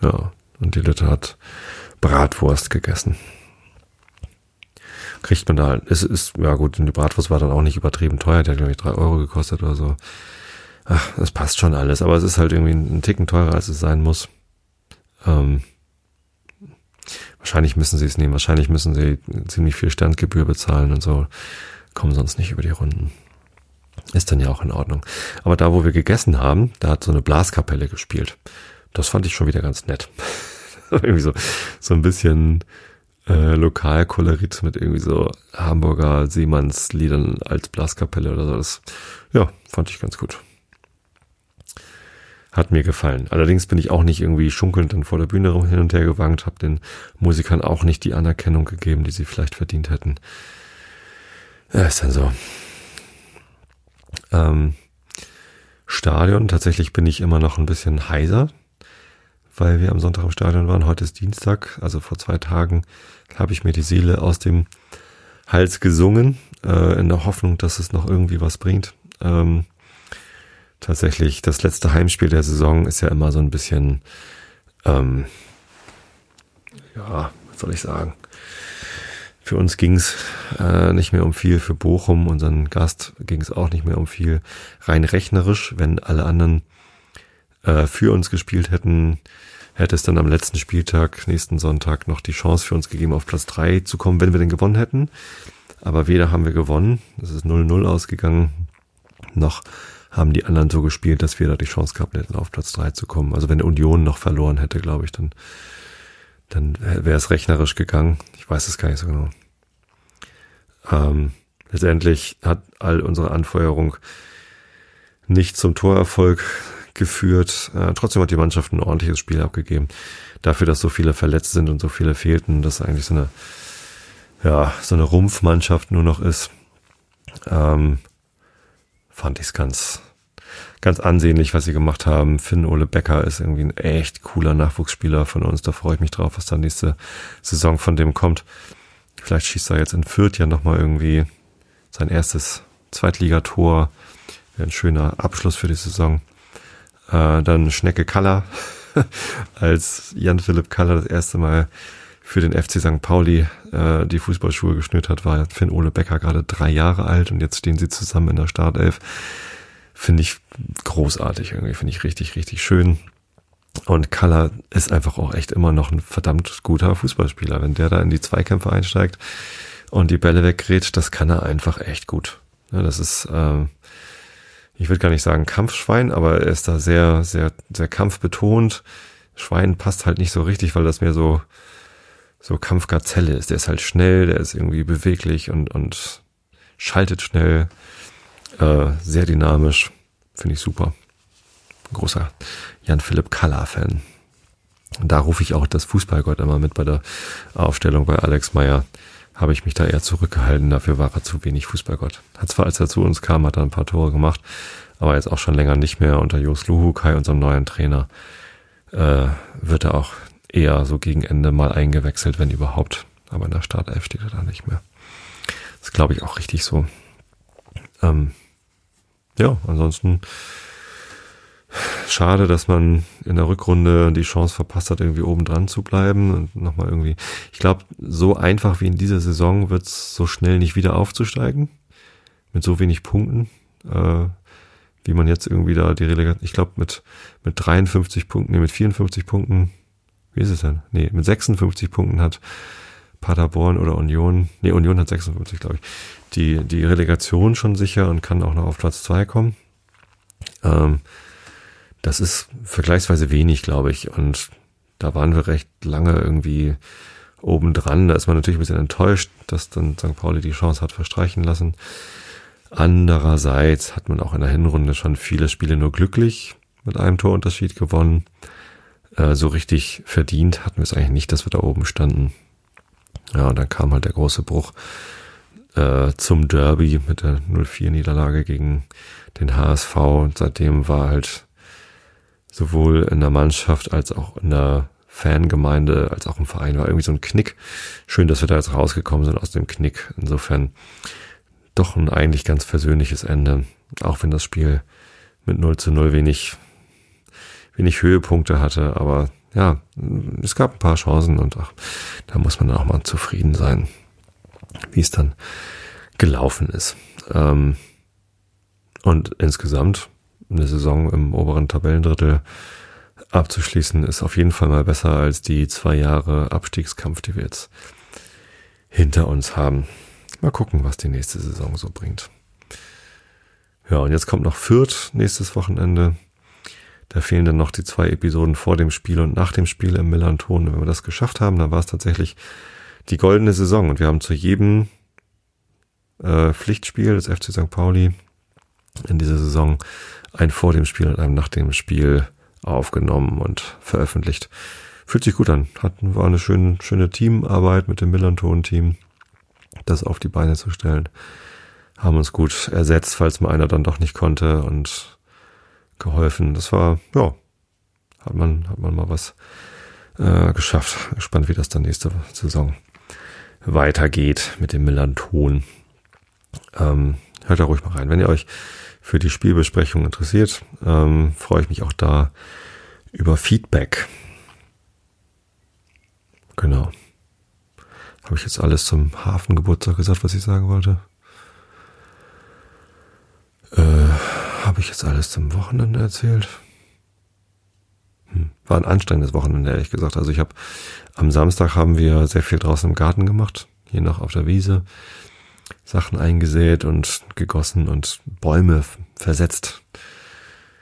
Ja, und die Litte hat Bratwurst gegessen kriegt man da halt. Es ist, ja gut, die Bratwurst war dann auch nicht übertrieben teuer, die hat, glaube ich, drei Euro gekostet oder so. Ach, das passt schon alles, aber es ist halt irgendwie ein Ticken teurer, als es sein muss. Ähm, wahrscheinlich müssen sie es nehmen, wahrscheinlich müssen sie ziemlich viel Standgebühr bezahlen und so, kommen sonst nicht über die Runden. Ist dann ja auch in Ordnung. Aber da, wo wir gegessen haben, da hat so eine Blaskapelle gespielt. Das fand ich schon wieder ganz nett. [laughs] irgendwie so, so ein bisschen äh, Lokalkolorit mit irgendwie so Hamburger Seemannsliedern als Blaskapelle oder so. Das, ja, fand ich ganz gut. Hat mir gefallen. Allerdings bin ich auch nicht irgendwie schunkelnd dann vor der Bühne rum hin und her gewankt, habe den Musikern auch nicht die Anerkennung gegeben, die sie vielleicht verdient hätten. Ja, ist dann so. Ähm, Stadion, tatsächlich bin ich immer noch ein bisschen heiser weil wir am Sonntag im Stadion waren. Heute ist Dienstag, also vor zwei Tagen habe ich mir die Seele aus dem Hals gesungen, äh, in der Hoffnung, dass es noch irgendwie was bringt. Ähm, tatsächlich, das letzte Heimspiel der Saison ist ja immer so ein bisschen, ähm, ja, was soll ich sagen? Für uns ging's äh, nicht mehr um viel, für Bochum, unseren Gast, ging es auch nicht mehr um viel. Rein rechnerisch, wenn alle anderen äh, für uns gespielt hätten, hätte es dann am letzten Spieltag, nächsten Sonntag, noch die Chance für uns gegeben, auf Platz drei zu kommen, wenn wir den gewonnen hätten. Aber weder haben wir gewonnen, es ist 0-0 ausgegangen, noch haben die anderen so gespielt, dass wir da die Chance gehabt hätten, auf Platz drei zu kommen. Also wenn Union noch verloren hätte, glaube ich, dann, dann wäre es rechnerisch gegangen. Ich weiß es gar nicht so genau. Ähm, letztendlich hat all unsere Anfeuerung nicht zum Torerfolg geführt. Äh, trotzdem hat die Mannschaft ein ordentliches Spiel abgegeben. Dafür, dass so viele verletzt sind und so viele fehlten, dass eigentlich so eine, ja, so eine Rumpfmannschaft nur noch ist, ähm, fand ich es ganz, ganz ansehnlich, was sie gemacht haben. Finn Ole Becker ist irgendwie ein echt cooler Nachwuchsspieler von uns. Da freue ich mich drauf, was dann nächste Saison von dem kommt. Vielleicht schießt er jetzt in Fürth ja nochmal irgendwie sein erstes Zweitligator. Ein schöner Abschluss für die Saison. Äh, dann Schnecke Kaller, [laughs] als Jan-Philipp Kaller das erste Mal für den FC St. Pauli äh, die Fußballschuhe geschnürt hat, war Finn Ole Becker gerade drei Jahre alt und jetzt stehen sie zusammen in der Startelf. Finde ich großartig irgendwie, finde ich richtig, richtig schön. Und Kaller ist einfach auch echt immer noch ein verdammt guter Fußballspieler. Wenn der da in die Zweikämpfe einsteigt und die Bälle weggerät, das kann er einfach echt gut. Ja, das ist, äh, ich würde gar nicht sagen Kampfschwein, aber er ist da sehr, sehr, sehr kampfbetont. Schwein passt halt nicht so richtig, weil das mehr so, so Kampfgazelle ist. Der ist halt schnell, der ist irgendwie beweglich und, und schaltet schnell, äh, sehr dynamisch. Finde ich super. Großer Jan-Philipp Kalla-Fan. Da rufe ich auch das Fußballgott immer mit bei der Aufstellung bei Alex Meyer habe ich mich da eher zurückgehalten. Dafür war er zu wenig Fußballgott. Hat zwar, als er zu uns kam, hat er ein paar Tore gemacht, aber jetzt auch schon länger nicht mehr. Unter Jos Luhukai, unserem neuen Trainer, äh, wird er auch eher so gegen Ende mal eingewechselt, wenn überhaupt. Aber in der Startelf steht er da nicht mehr. Das glaube ich auch richtig so. Ähm, ja, ansonsten schade, dass man in der Rückrunde die Chance verpasst hat, irgendwie oben dran zu bleiben und nochmal irgendwie. Ich glaube, so einfach wie in dieser Saison wird es so schnell nicht wieder aufzusteigen. Mit so wenig Punkten. Äh, wie man jetzt irgendwie da die Relegation, ich glaube mit, mit 53 Punkten, nee, mit 54 Punkten, wie ist es denn? Nee, mit 56 Punkten hat Paderborn oder Union, nee, Union hat 56, glaube ich, die, die Relegation schon sicher und kann auch noch auf Platz zwei kommen. Ähm, das ist vergleichsweise wenig, glaube ich. Und da waren wir recht lange irgendwie oben dran. Da ist man natürlich ein bisschen enttäuscht, dass dann St. Pauli die Chance hat verstreichen lassen. Andererseits hat man auch in der Hinrunde schon viele Spiele nur glücklich mit einem Torunterschied gewonnen. Äh, so richtig verdient hatten wir es eigentlich nicht, dass wir da oben standen. Ja, und dann kam halt der große Bruch äh, zum Derby mit der 0-4-Niederlage gegen den HSV. Und seitdem war halt sowohl in der Mannschaft als auch in der Fangemeinde, als auch im Verein war irgendwie so ein Knick. Schön, dass wir da jetzt rausgekommen sind aus dem Knick. Insofern doch ein eigentlich ganz versöhnliches Ende. Auch wenn das Spiel mit 0 zu 0 wenig, wenig Höhepunkte hatte. Aber ja, es gab ein paar Chancen und ach, da muss man auch mal zufrieden sein, wie es dann gelaufen ist. Ähm, und insgesamt eine Saison im oberen Tabellendrittel abzuschließen, ist auf jeden Fall mal besser als die zwei Jahre Abstiegskampf, die wir jetzt hinter uns haben. Mal gucken, was die nächste Saison so bringt. Ja, und jetzt kommt noch Fürth nächstes Wochenende. Da fehlen dann noch die zwei Episoden vor dem Spiel und nach dem Spiel im Millanton. Wenn wir das geschafft haben, dann war es tatsächlich die goldene Saison. Und wir haben zu jedem äh, Pflichtspiel des FC St. Pauli in dieser Saison ein vor dem Spiel und einem nach dem Spiel aufgenommen und veröffentlicht. Fühlt sich gut an. Hatten war eine schöne, schöne Teamarbeit mit dem Millanton-Team, das auf die Beine zu stellen. Haben uns gut ersetzt, falls mal einer dann doch nicht konnte und geholfen. Das war, ja, hat man, hat man mal was äh, geschafft. Gespannt, wie das dann nächste Saison weitergeht mit dem Millanton. Ähm, hört da ruhig mal rein. Wenn ihr euch für die Spielbesprechung interessiert, ähm, freue ich mich auch da über Feedback. Genau. Habe ich jetzt alles zum Hafengeburtstag gesagt, was ich sagen wollte? Äh, Habe ich jetzt alles zum Wochenende erzählt? Hm. War ein anstrengendes Wochenende, ehrlich gesagt. Also ich habe am Samstag haben wir sehr viel draußen im Garten gemacht, hier noch auf der Wiese. Sachen eingesät und gegossen und Bäume versetzt.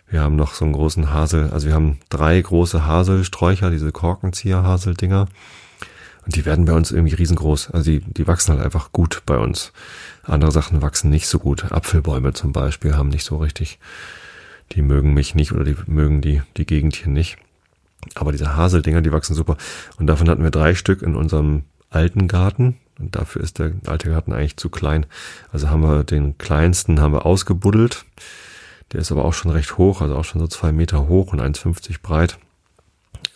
Wir haben noch so einen großen Hasel, also wir haben drei große Haselsträucher, diese Korkenzieher-Haseldinger. Und die werden bei uns irgendwie riesengroß. Also die, die wachsen halt einfach gut bei uns. Andere Sachen wachsen nicht so gut. Apfelbäume zum Beispiel haben nicht so richtig, die mögen mich nicht oder die mögen die, die Gegend hier nicht. Aber diese Haseldinger, die wachsen super. Und davon hatten wir drei Stück in unserem alten Garten. Und dafür ist der alte Garten eigentlich zu klein. Also haben wir den kleinsten haben wir ausgebuddelt. Der ist aber auch schon recht hoch, also auch schon so zwei Meter hoch und 1,50 breit.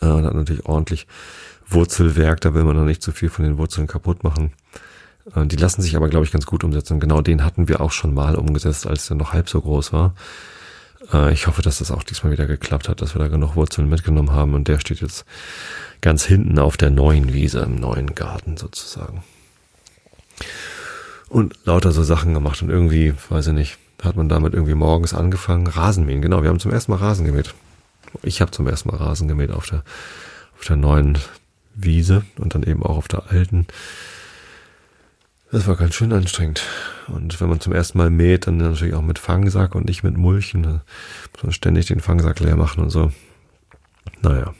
Äh, und hat natürlich ordentlich Wurzelwerk, da will man noch nicht zu viel von den Wurzeln kaputt machen. Äh, die lassen sich aber, glaube ich, ganz gut umsetzen. Genau den hatten wir auch schon mal umgesetzt, als der noch halb so groß war. Äh, ich hoffe, dass das auch diesmal wieder geklappt hat, dass wir da genug Wurzeln mitgenommen haben. Und der steht jetzt ganz hinten auf der neuen Wiese, im neuen Garten sozusagen. Und lauter so Sachen gemacht. Und irgendwie, weiß ich nicht, hat man damit irgendwie morgens angefangen. Rasenmähen, genau. Wir haben zum ersten Mal Rasen gemäht. Ich habe zum ersten Mal Rasen gemäht auf der, auf der neuen Wiese und dann eben auch auf der alten. Das war ganz schön anstrengend. Und wenn man zum ersten Mal mäht, dann natürlich auch mit Fangsack und nicht mit Mulchen. Da muss man ständig den Fangsack leer machen und so. Naja.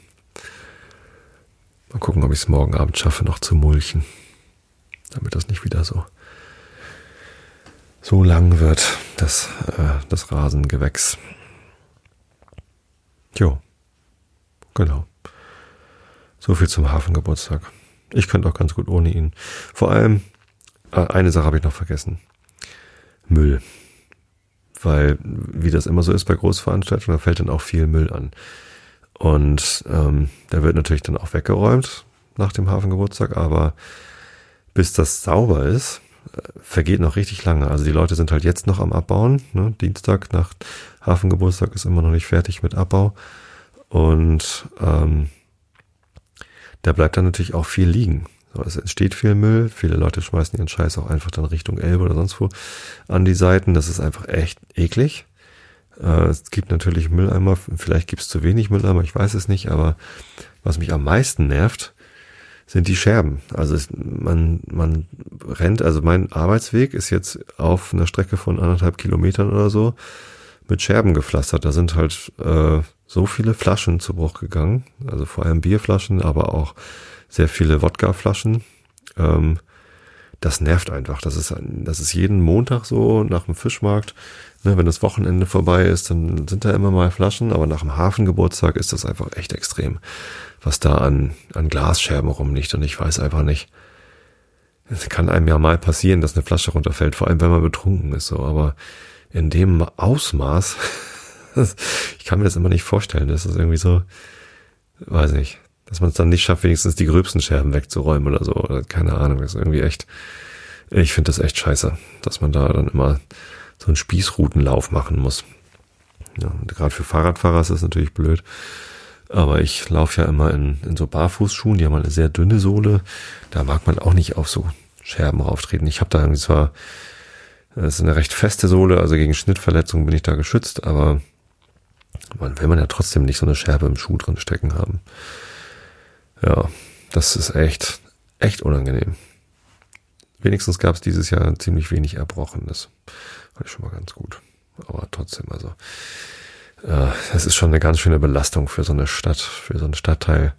Mal gucken, ob ich es morgen Abend schaffe, noch zu mulchen. Damit das nicht wieder so, so lang wird, das, äh, das Rasengewächs. Jo. Genau. So viel zum Hafengeburtstag. Ich könnte auch ganz gut ohne ihn. Vor allem, äh, eine Sache habe ich noch vergessen. Müll. Weil, wie das immer so ist bei Großveranstaltungen, da fällt dann auch viel Müll an. Und ähm, der wird natürlich dann auch weggeräumt nach dem Hafengeburtstag, aber bis das sauber ist, äh, vergeht noch richtig lange. Also die Leute sind halt jetzt noch am Abbauen. Ne? Dienstag nach Hafengeburtstag ist immer noch nicht fertig mit Abbau. Und ähm, da bleibt dann natürlich auch viel liegen. Es entsteht viel Müll, viele Leute schmeißen ihren Scheiß auch einfach dann Richtung Elbe oder sonst wo an die Seiten. Das ist einfach echt eklig. Äh, es gibt natürlich Mülleimer, vielleicht gibt es zu wenig Mülleimer, ich weiß es nicht, aber was mich am meisten nervt, sind die Scherben. Also es, man, man rennt, also mein Arbeitsweg ist jetzt auf einer Strecke von anderthalb Kilometern oder so mit Scherben gepflastert. Da sind halt äh, so viele Flaschen zu Bruch gegangen, also vor allem Bierflaschen, aber auch sehr viele Wodkaflaschen. Ähm, das nervt einfach. Das ist, das ist jeden Montag so nach dem Fischmarkt. Ne, wenn das Wochenende vorbei ist, dann sind da immer mal Flaschen, aber nach dem Hafengeburtstag ist das einfach echt extrem, was da an, an Glasscherben rumliegt. Und ich weiß einfach nicht. Es kann einem ja mal passieren, dass eine Flasche runterfällt, vor allem wenn man betrunken ist, so, aber in dem Ausmaß, [laughs] ich kann mir das immer nicht vorstellen. Das ist irgendwie so, weiß nicht, dass man es dann nicht schafft, wenigstens die gröbsten Scherben wegzuräumen oder so. Oder keine Ahnung. Das ist irgendwie echt, ich finde das echt scheiße, dass man da dann immer so einen Spießrutenlauf machen muss. Ja, gerade für Fahrradfahrer ist das natürlich blöd. Aber ich laufe ja immer in, in so Barfußschuhen, die haben eine sehr dünne Sohle. Da mag man auch nicht auf so Scherben rauftreten. Ich habe da irgendwie zwar, das ist eine recht feste Sohle, also gegen Schnittverletzungen bin ich da geschützt, aber man will man ja trotzdem nicht so eine Scherbe im Schuh drin stecken haben. Ja, das ist echt, echt unangenehm. Wenigstens gab es dieses Jahr ziemlich wenig Erbrochenes. War schon mal ganz gut. Aber trotzdem, also, äh, es ist schon eine ganz schöne Belastung für so eine Stadt, für so einen Stadtteil,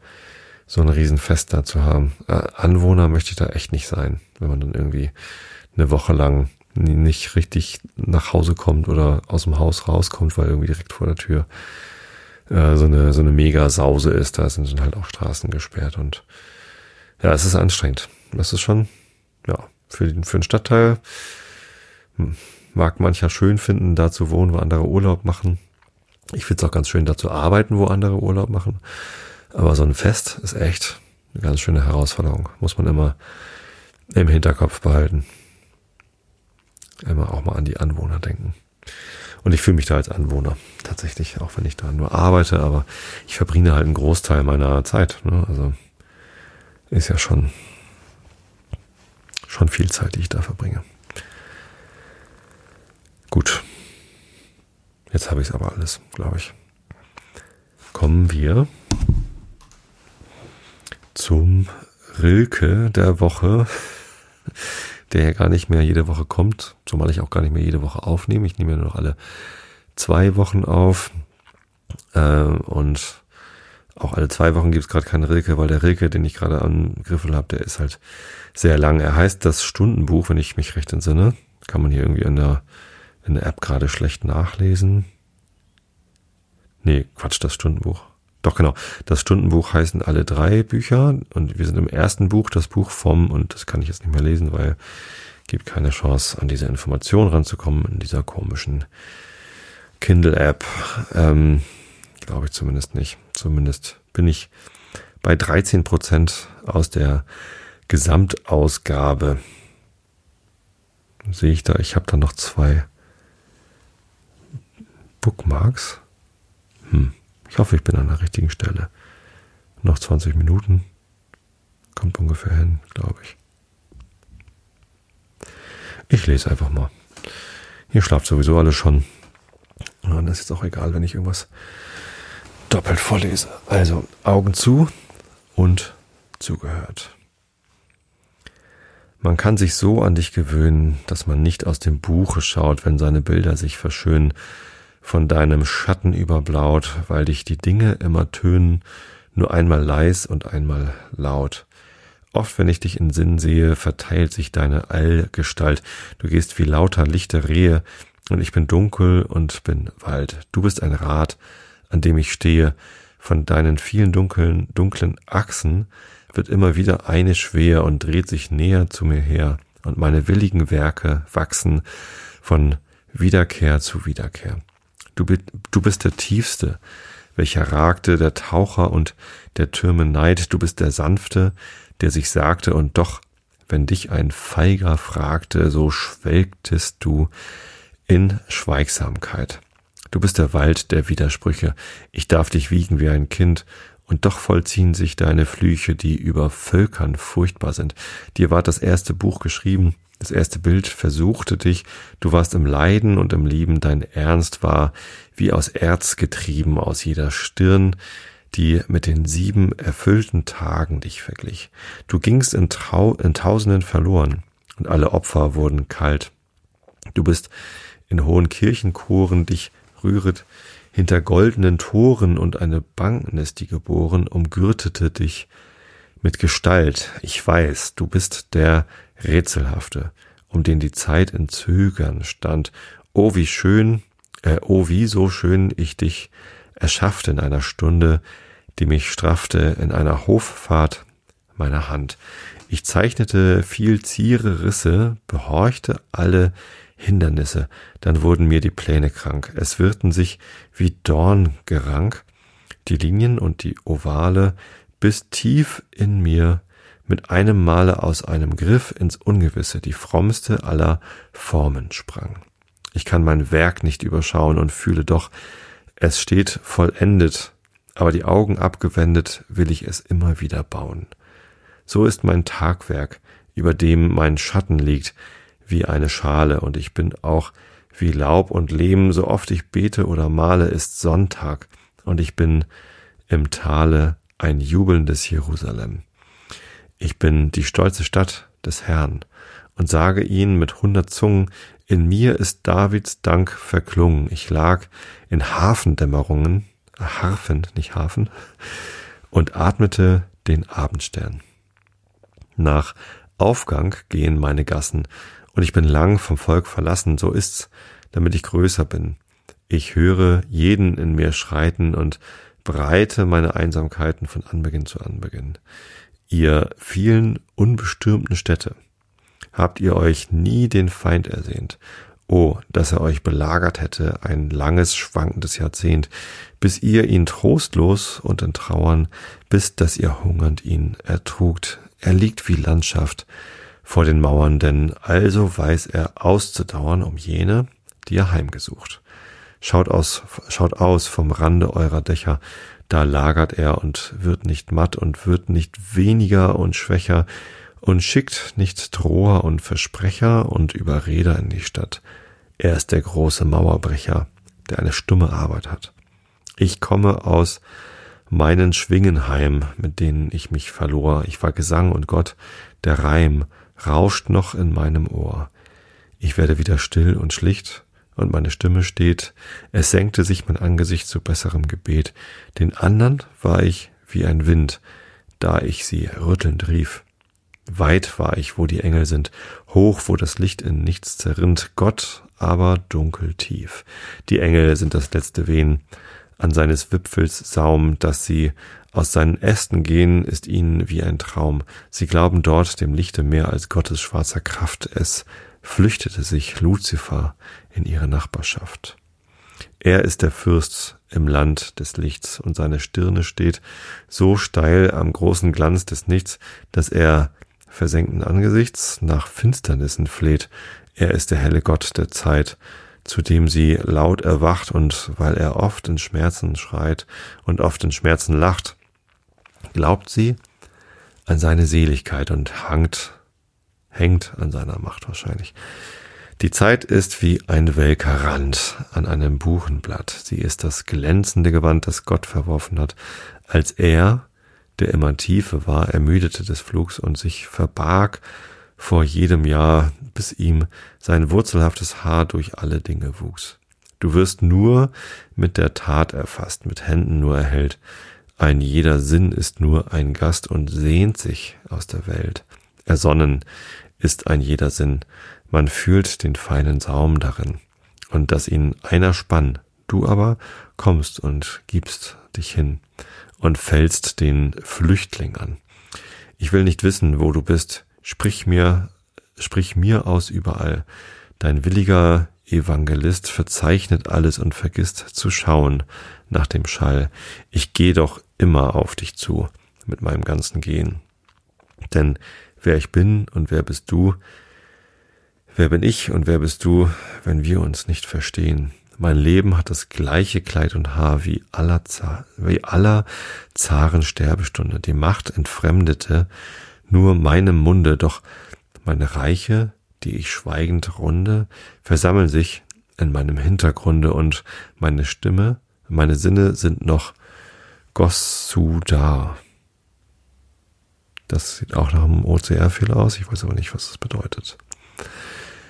so ein Riesenfest da zu haben. Äh, Anwohner möchte ich da echt nicht sein, wenn man dann irgendwie eine Woche lang nicht richtig nach Hause kommt oder aus dem Haus rauskommt, weil irgendwie direkt vor der Tür äh, so eine so eine mega Sause ist. Da sind dann halt auch Straßen gesperrt und ja, es ist anstrengend. Das ist schon ja für den für den Stadtteil hm, mag mancher schön finden, da zu wohnen, wo andere Urlaub machen. Ich finde es auch ganz schön, da zu arbeiten, wo andere Urlaub machen. Aber so ein Fest ist echt eine ganz schöne Herausforderung. Muss man immer im Hinterkopf behalten immer auch mal an die Anwohner denken. Und ich fühle mich da als Anwohner tatsächlich, auch wenn ich da nur arbeite, aber ich verbringe halt einen Großteil meiner Zeit. Ne? Also ist ja schon, schon viel Zeit, die ich da verbringe. Gut. Jetzt habe ich es aber alles, glaube ich. Kommen wir zum Rilke der Woche [laughs] der ja gar nicht mehr jede Woche kommt, zumal ich auch gar nicht mehr jede Woche aufnehme. Ich nehme ja nur noch alle zwei Wochen auf. Äh, und auch alle zwei Wochen gibt es gerade keinen Rilke, weil der Rilke, den ich gerade am Griffel habe, der ist halt sehr lang. Er heißt das Stundenbuch, wenn ich mich recht entsinne. Kann man hier irgendwie in der, in der App gerade schlecht nachlesen. Nee, Quatsch, das Stundenbuch. Doch genau, das Stundenbuch heißen alle drei Bücher und wir sind im ersten Buch, das Buch vom, und das kann ich jetzt nicht mehr lesen, weil gibt keine Chance, an diese Information ranzukommen in dieser komischen Kindle-App. Ähm, Glaube ich zumindest nicht. Zumindest bin ich bei 13 Prozent aus der Gesamtausgabe. Sehe ich da, ich habe da noch zwei Bookmarks. Hm. Ich hoffe, ich bin an der richtigen Stelle. Noch 20 Minuten. Kommt ungefähr hin, glaube ich. Ich lese einfach mal. Ihr schlaft sowieso alle schon. Und dann ist jetzt auch egal, wenn ich irgendwas doppelt vorlese. Also Augen zu und zugehört. Man kann sich so an dich gewöhnen, dass man nicht aus dem Buche schaut, wenn seine Bilder sich verschönen, von deinem Schatten überblaut, weil dich die Dinge immer tönen, nur einmal leis und einmal laut. Oft, wenn ich dich in Sinn sehe, verteilt sich deine Allgestalt. Du gehst wie lauter lichte Rehe, und ich bin dunkel und bin Wald. Du bist ein Rad, an dem ich stehe. Von deinen vielen dunklen, dunklen Achsen wird immer wieder eine schwer und dreht sich näher zu mir her, und meine willigen Werke wachsen von Wiederkehr zu Wiederkehr. Du, du bist der Tiefste, welcher ragte der Taucher und der Türme Neid. Du bist der Sanfte, der sich sagte, und doch, wenn dich ein Feiger fragte, so schwelgtest du in Schweigsamkeit. Du bist der Wald der Widersprüche. Ich darf dich wiegen wie ein Kind, und doch vollziehen sich deine Flüche, die über Völkern furchtbar sind. Dir war das erste Buch geschrieben, das erste Bild versuchte dich, du warst im Leiden und im Lieben, dein Ernst war wie aus Erz getrieben aus jeder Stirn, die mit den sieben erfüllten Tagen dich verglich. Du gingst in, Trau in Tausenden verloren, und alle Opfer wurden kalt. Du bist in hohen Kirchenchoren dich rühret, hinter goldenen Toren und eine Bank ist die geboren, umgürtete dich mit Gestalt. Ich weiß, du bist der Rätselhafte, um den die Zeit in Zögern stand. Oh, wie schön, äh, oh, wie so schön ich dich erschaffte in einer Stunde, die mich straffte in einer Hoffahrt meiner Hand. Ich zeichnete viel Ziere Risse, behorchte alle Hindernisse, dann wurden mir die Pläne krank. Es wirrten sich wie Dorngerank die Linien und die Ovale bis tief in mir mit einem Male aus einem Griff ins Ungewisse die frommste aller Formen sprang. Ich kann mein Werk nicht überschauen und fühle doch, es steht vollendet, aber die Augen abgewendet will ich es immer wieder bauen. So ist mein Tagwerk, über dem mein Schatten liegt, wie eine Schale, und ich bin auch wie Laub und Lehm, so oft ich bete oder male, ist Sonntag, und ich bin im Tale ein jubelndes Jerusalem. Ich bin die stolze Stadt des Herrn und sage ihn mit hundert Zungen, in mir ist Davids Dank verklungen. Ich lag in Hafendämmerungen, Harfen, nicht Hafen, und atmete den Abendstern. Nach Aufgang gehen meine Gassen, und ich bin lang vom Volk verlassen, so ist's, damit ich größer bin. Ich höre jeden in mir schreiten und breite meine Einsamkeiten von Anbeginn zu Anbeginn. Ihr vielen unbestürmten Städte, habt ihr euch nie den Feind ersehnt Oh, dass er euch belagert hätte, ein langes, schwankendes Jahrzehnt, bis ihr ihn trostlos und in Trauern, bis dass ihr hungernd ihn ertrugt. Er liegt wie Landschaft vor den Mauern, denn also weiß er auszudauern um jene, die er heimgesucht. Schaut aus, schaut aus vom Rande eurer Dächer, da lagert er und wird nicht matt und wird nicht weniger und schwächer und schickt nicht Droher und Versprecher und Überreder in die Stadt. Er ist der große Mauerbrecher, der eine stumme Arbeit hat. Ich komme aus meinen Schwingen heim, mit denen ich mich verlor. Ich war Gesang und Gott, der Reim rauscht noch in meinem Ohr. Ich werde wieder still und schlicht und meine Stimme steht. Es senkte sich mein Angesicht zu besserem Gebet. Den anderen war ich wie ein Wind, da ich sie rüttelnd rief. Weit war ich, wo die Engel sind, hoch, wo das Licht in nichts zerrinnt, Gott aber dunkel tief. Die Engel sind das letzte Wehen, an seines Wipfels Saum, dass sie aus seinen Ästen gehen, ist ihnen wie ein Traum. Sie glauben dort dem Lichte mehr als Gottes schwarzer Kraft. Es flüchtete sich Luzifer in ihre Nachbarschaft. Er ist der Fürst im Land des Lichts und seine Stirne steht so steil am großen Glanz des Nichts, dass er versenkten Angesichts nach Finsternissen fleht. Er ist der helle Gott der Zeit, zu dem sie laut erwacht und weil er oft in Schmerzen schreit und oft in Schmerzen lacht, glaubt sie an seine Seligkeit und hangt, hängt an seiner Macht wahrscheinlich. Die Zeit ist wie ein welker Rand an einem Buchenblatt. Sie ist das glänzende Gewand, das Gott verworfen hat, als er, der immer tiefe war, ermüdete des Flugs und sich verbarg vor jedem Jahr, bis ihm sein wurzelhaftes Haar durch alle Dinge wuchs. Du wirst nur mit der Tat erfasst, mit Händen nur erhellt. Ein jeder Sinn ist nur ein Gast und sehnt sich aus der Welt. Ersonnen ist ein jeder Sinn, man fühlt den feinen Saum darin, und dass ihn einer spann, du aber kommst und gibst dich hin und fällst den Flüchtling an. Ich will nicht wissen, wo du bist, sprich mir, sprich mir aus überall. Dein williger Evangelist verzeichnet alles und vergisst zu schauen nach dem Schall. Ich gehe doch immer auf dich zu mit meinem ganzen Gehen. Denn wer ich bin und wer bist du, Wer bin ich und wer bist du, wenn wir uns nicht verstehen? Mein Leben hat das gleiche Kleid und Haar wie aller, wie aller zaren Sterbestunde. Die Macht entfremdete nur meinem Munde, doch meine Reiche, die ich schweigend runde, versammeln sich in meinem Hintergrunde und meine Stimme, meine Sinne sind noch Gossuda. Das sieht auch nach einem OCR-Fehler aus, ich weiß aber nicht, was das bedeutet.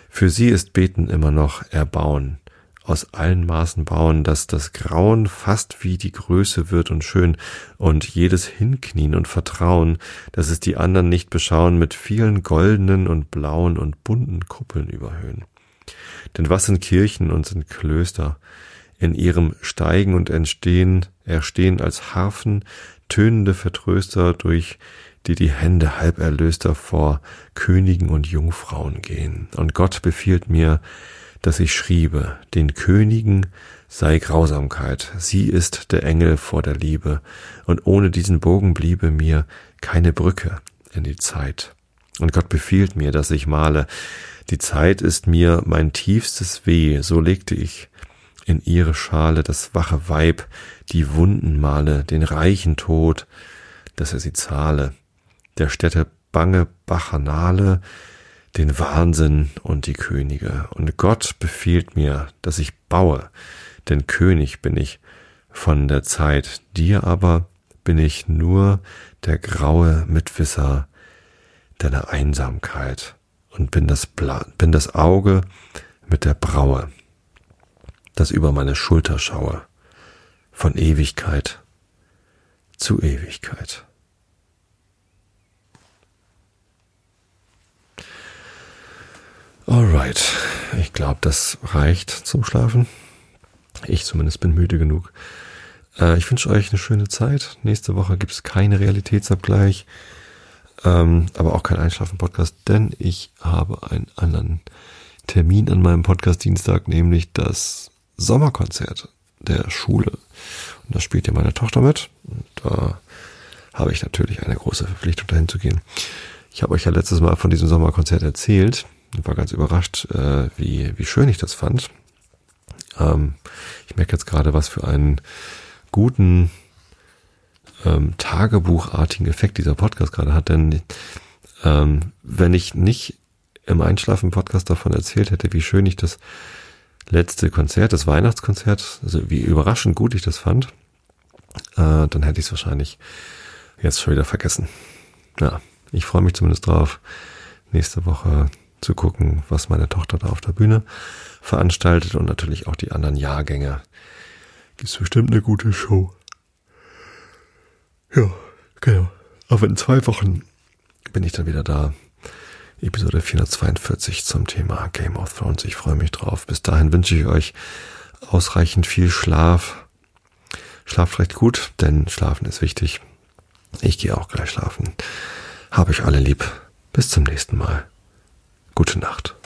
Für sie ist Beten immer noch erbauen, aus allen Maßen bauen, dass das Grauen fast wie die Größe wird und schön und jedes Hinknien und Vertrauen, dass es die anderen nicht beschauen, mit vielen goldenen und blauen und bunten Kuppeln überhöhen. Denn was sind Kirchen und sind Klöster? In ihrem Steigen und Entstehen erstehen als Harfen tönende Vertröster durch die die Hände halb erlöster vor Königen und Jungfrauen gehen. Und Gott befiehlt mir, dass ich schriebe, den Königen sei Grausamkeit, sie ist der Engel vor der Liebe, und ohne diesen Bogen bliebe mir keine Brücke in die Zeit. Und Gott befiehlt mir, dass ich male, die Zeit ist mir mein tiefstes Weh, so legte ich in ihre Schale das wache Weib, die Wunden male, den reichen Tod, dass er sie zahle der Städte bange Bachanale, den Wahnsinn und die Könige. Und Gott befiehlt mir, dass ich baue, denn König bin ich von der Zeit. Dir aber bin ich nur der graue Mitwisser deiner Einsamkeit und bin das, Bla bin das Auge mit der Braue, das über meine Schulter schaue, von Ewigkeit zu Ewigkeit. Alright, ich glaube, das reicht zum Schlafen. Ich zumindest bin müde genug. Äh, ich wünsche euch eine schöne Zeit. Nächste Woche gibt es keine Realitätsabgleich, ähm, aber auch kein Einschlafen-Podcast, denn ich habe einen anderen Termin an meinem Podcast-Dienstag, nämlich das Sommerkonzert der Schule. Und da spielt ja meine Tochter mit. Und da habe ich natürlich eine große Verpflichtung, dahin zu gehen. Ich habe euch ja letztes Mal von diesem Sommerkonzert erzählt. War ganz überrascht, äh, wie, wie schön ich das fand. Ähm, ich merke jetzt gerade, was für einen guten ähm, Tagebuchartigen Effekt dieser Podcast gerade hat, denn ähm, wenn ich nicht im Einschlafen-Podcast davon erzählt hätte, wie schön ich das letzte Konzert, das Weihnachtskonzert, also wie überraschend gut ich das fand, äh, dann hätte ich es wahrscheinlich jetzt schon wieder vergessen. Ja, ich freue mich zumindest drauf. Nächste Woche zu gucken, was meine Tochter da auf der Bühne veranstaltet und natürlich auch die anderen Jahrgänge. Ist bestimmt eine gute Show. Ja, genau. Aber in zwei Wochen bin ich dann wieder da. Episode 442 zum Thema Game of Thrones. Ich freue mich drauf. Bis dahin wünsche ich euch ausreichend viel Schlaf. Schlaft recht gut, denn Schlafen ist wichtig. Ich gehe auch gleich schlafen. Habe ich alle lieb. Bis zum nächsten Mal. Gute Nacht.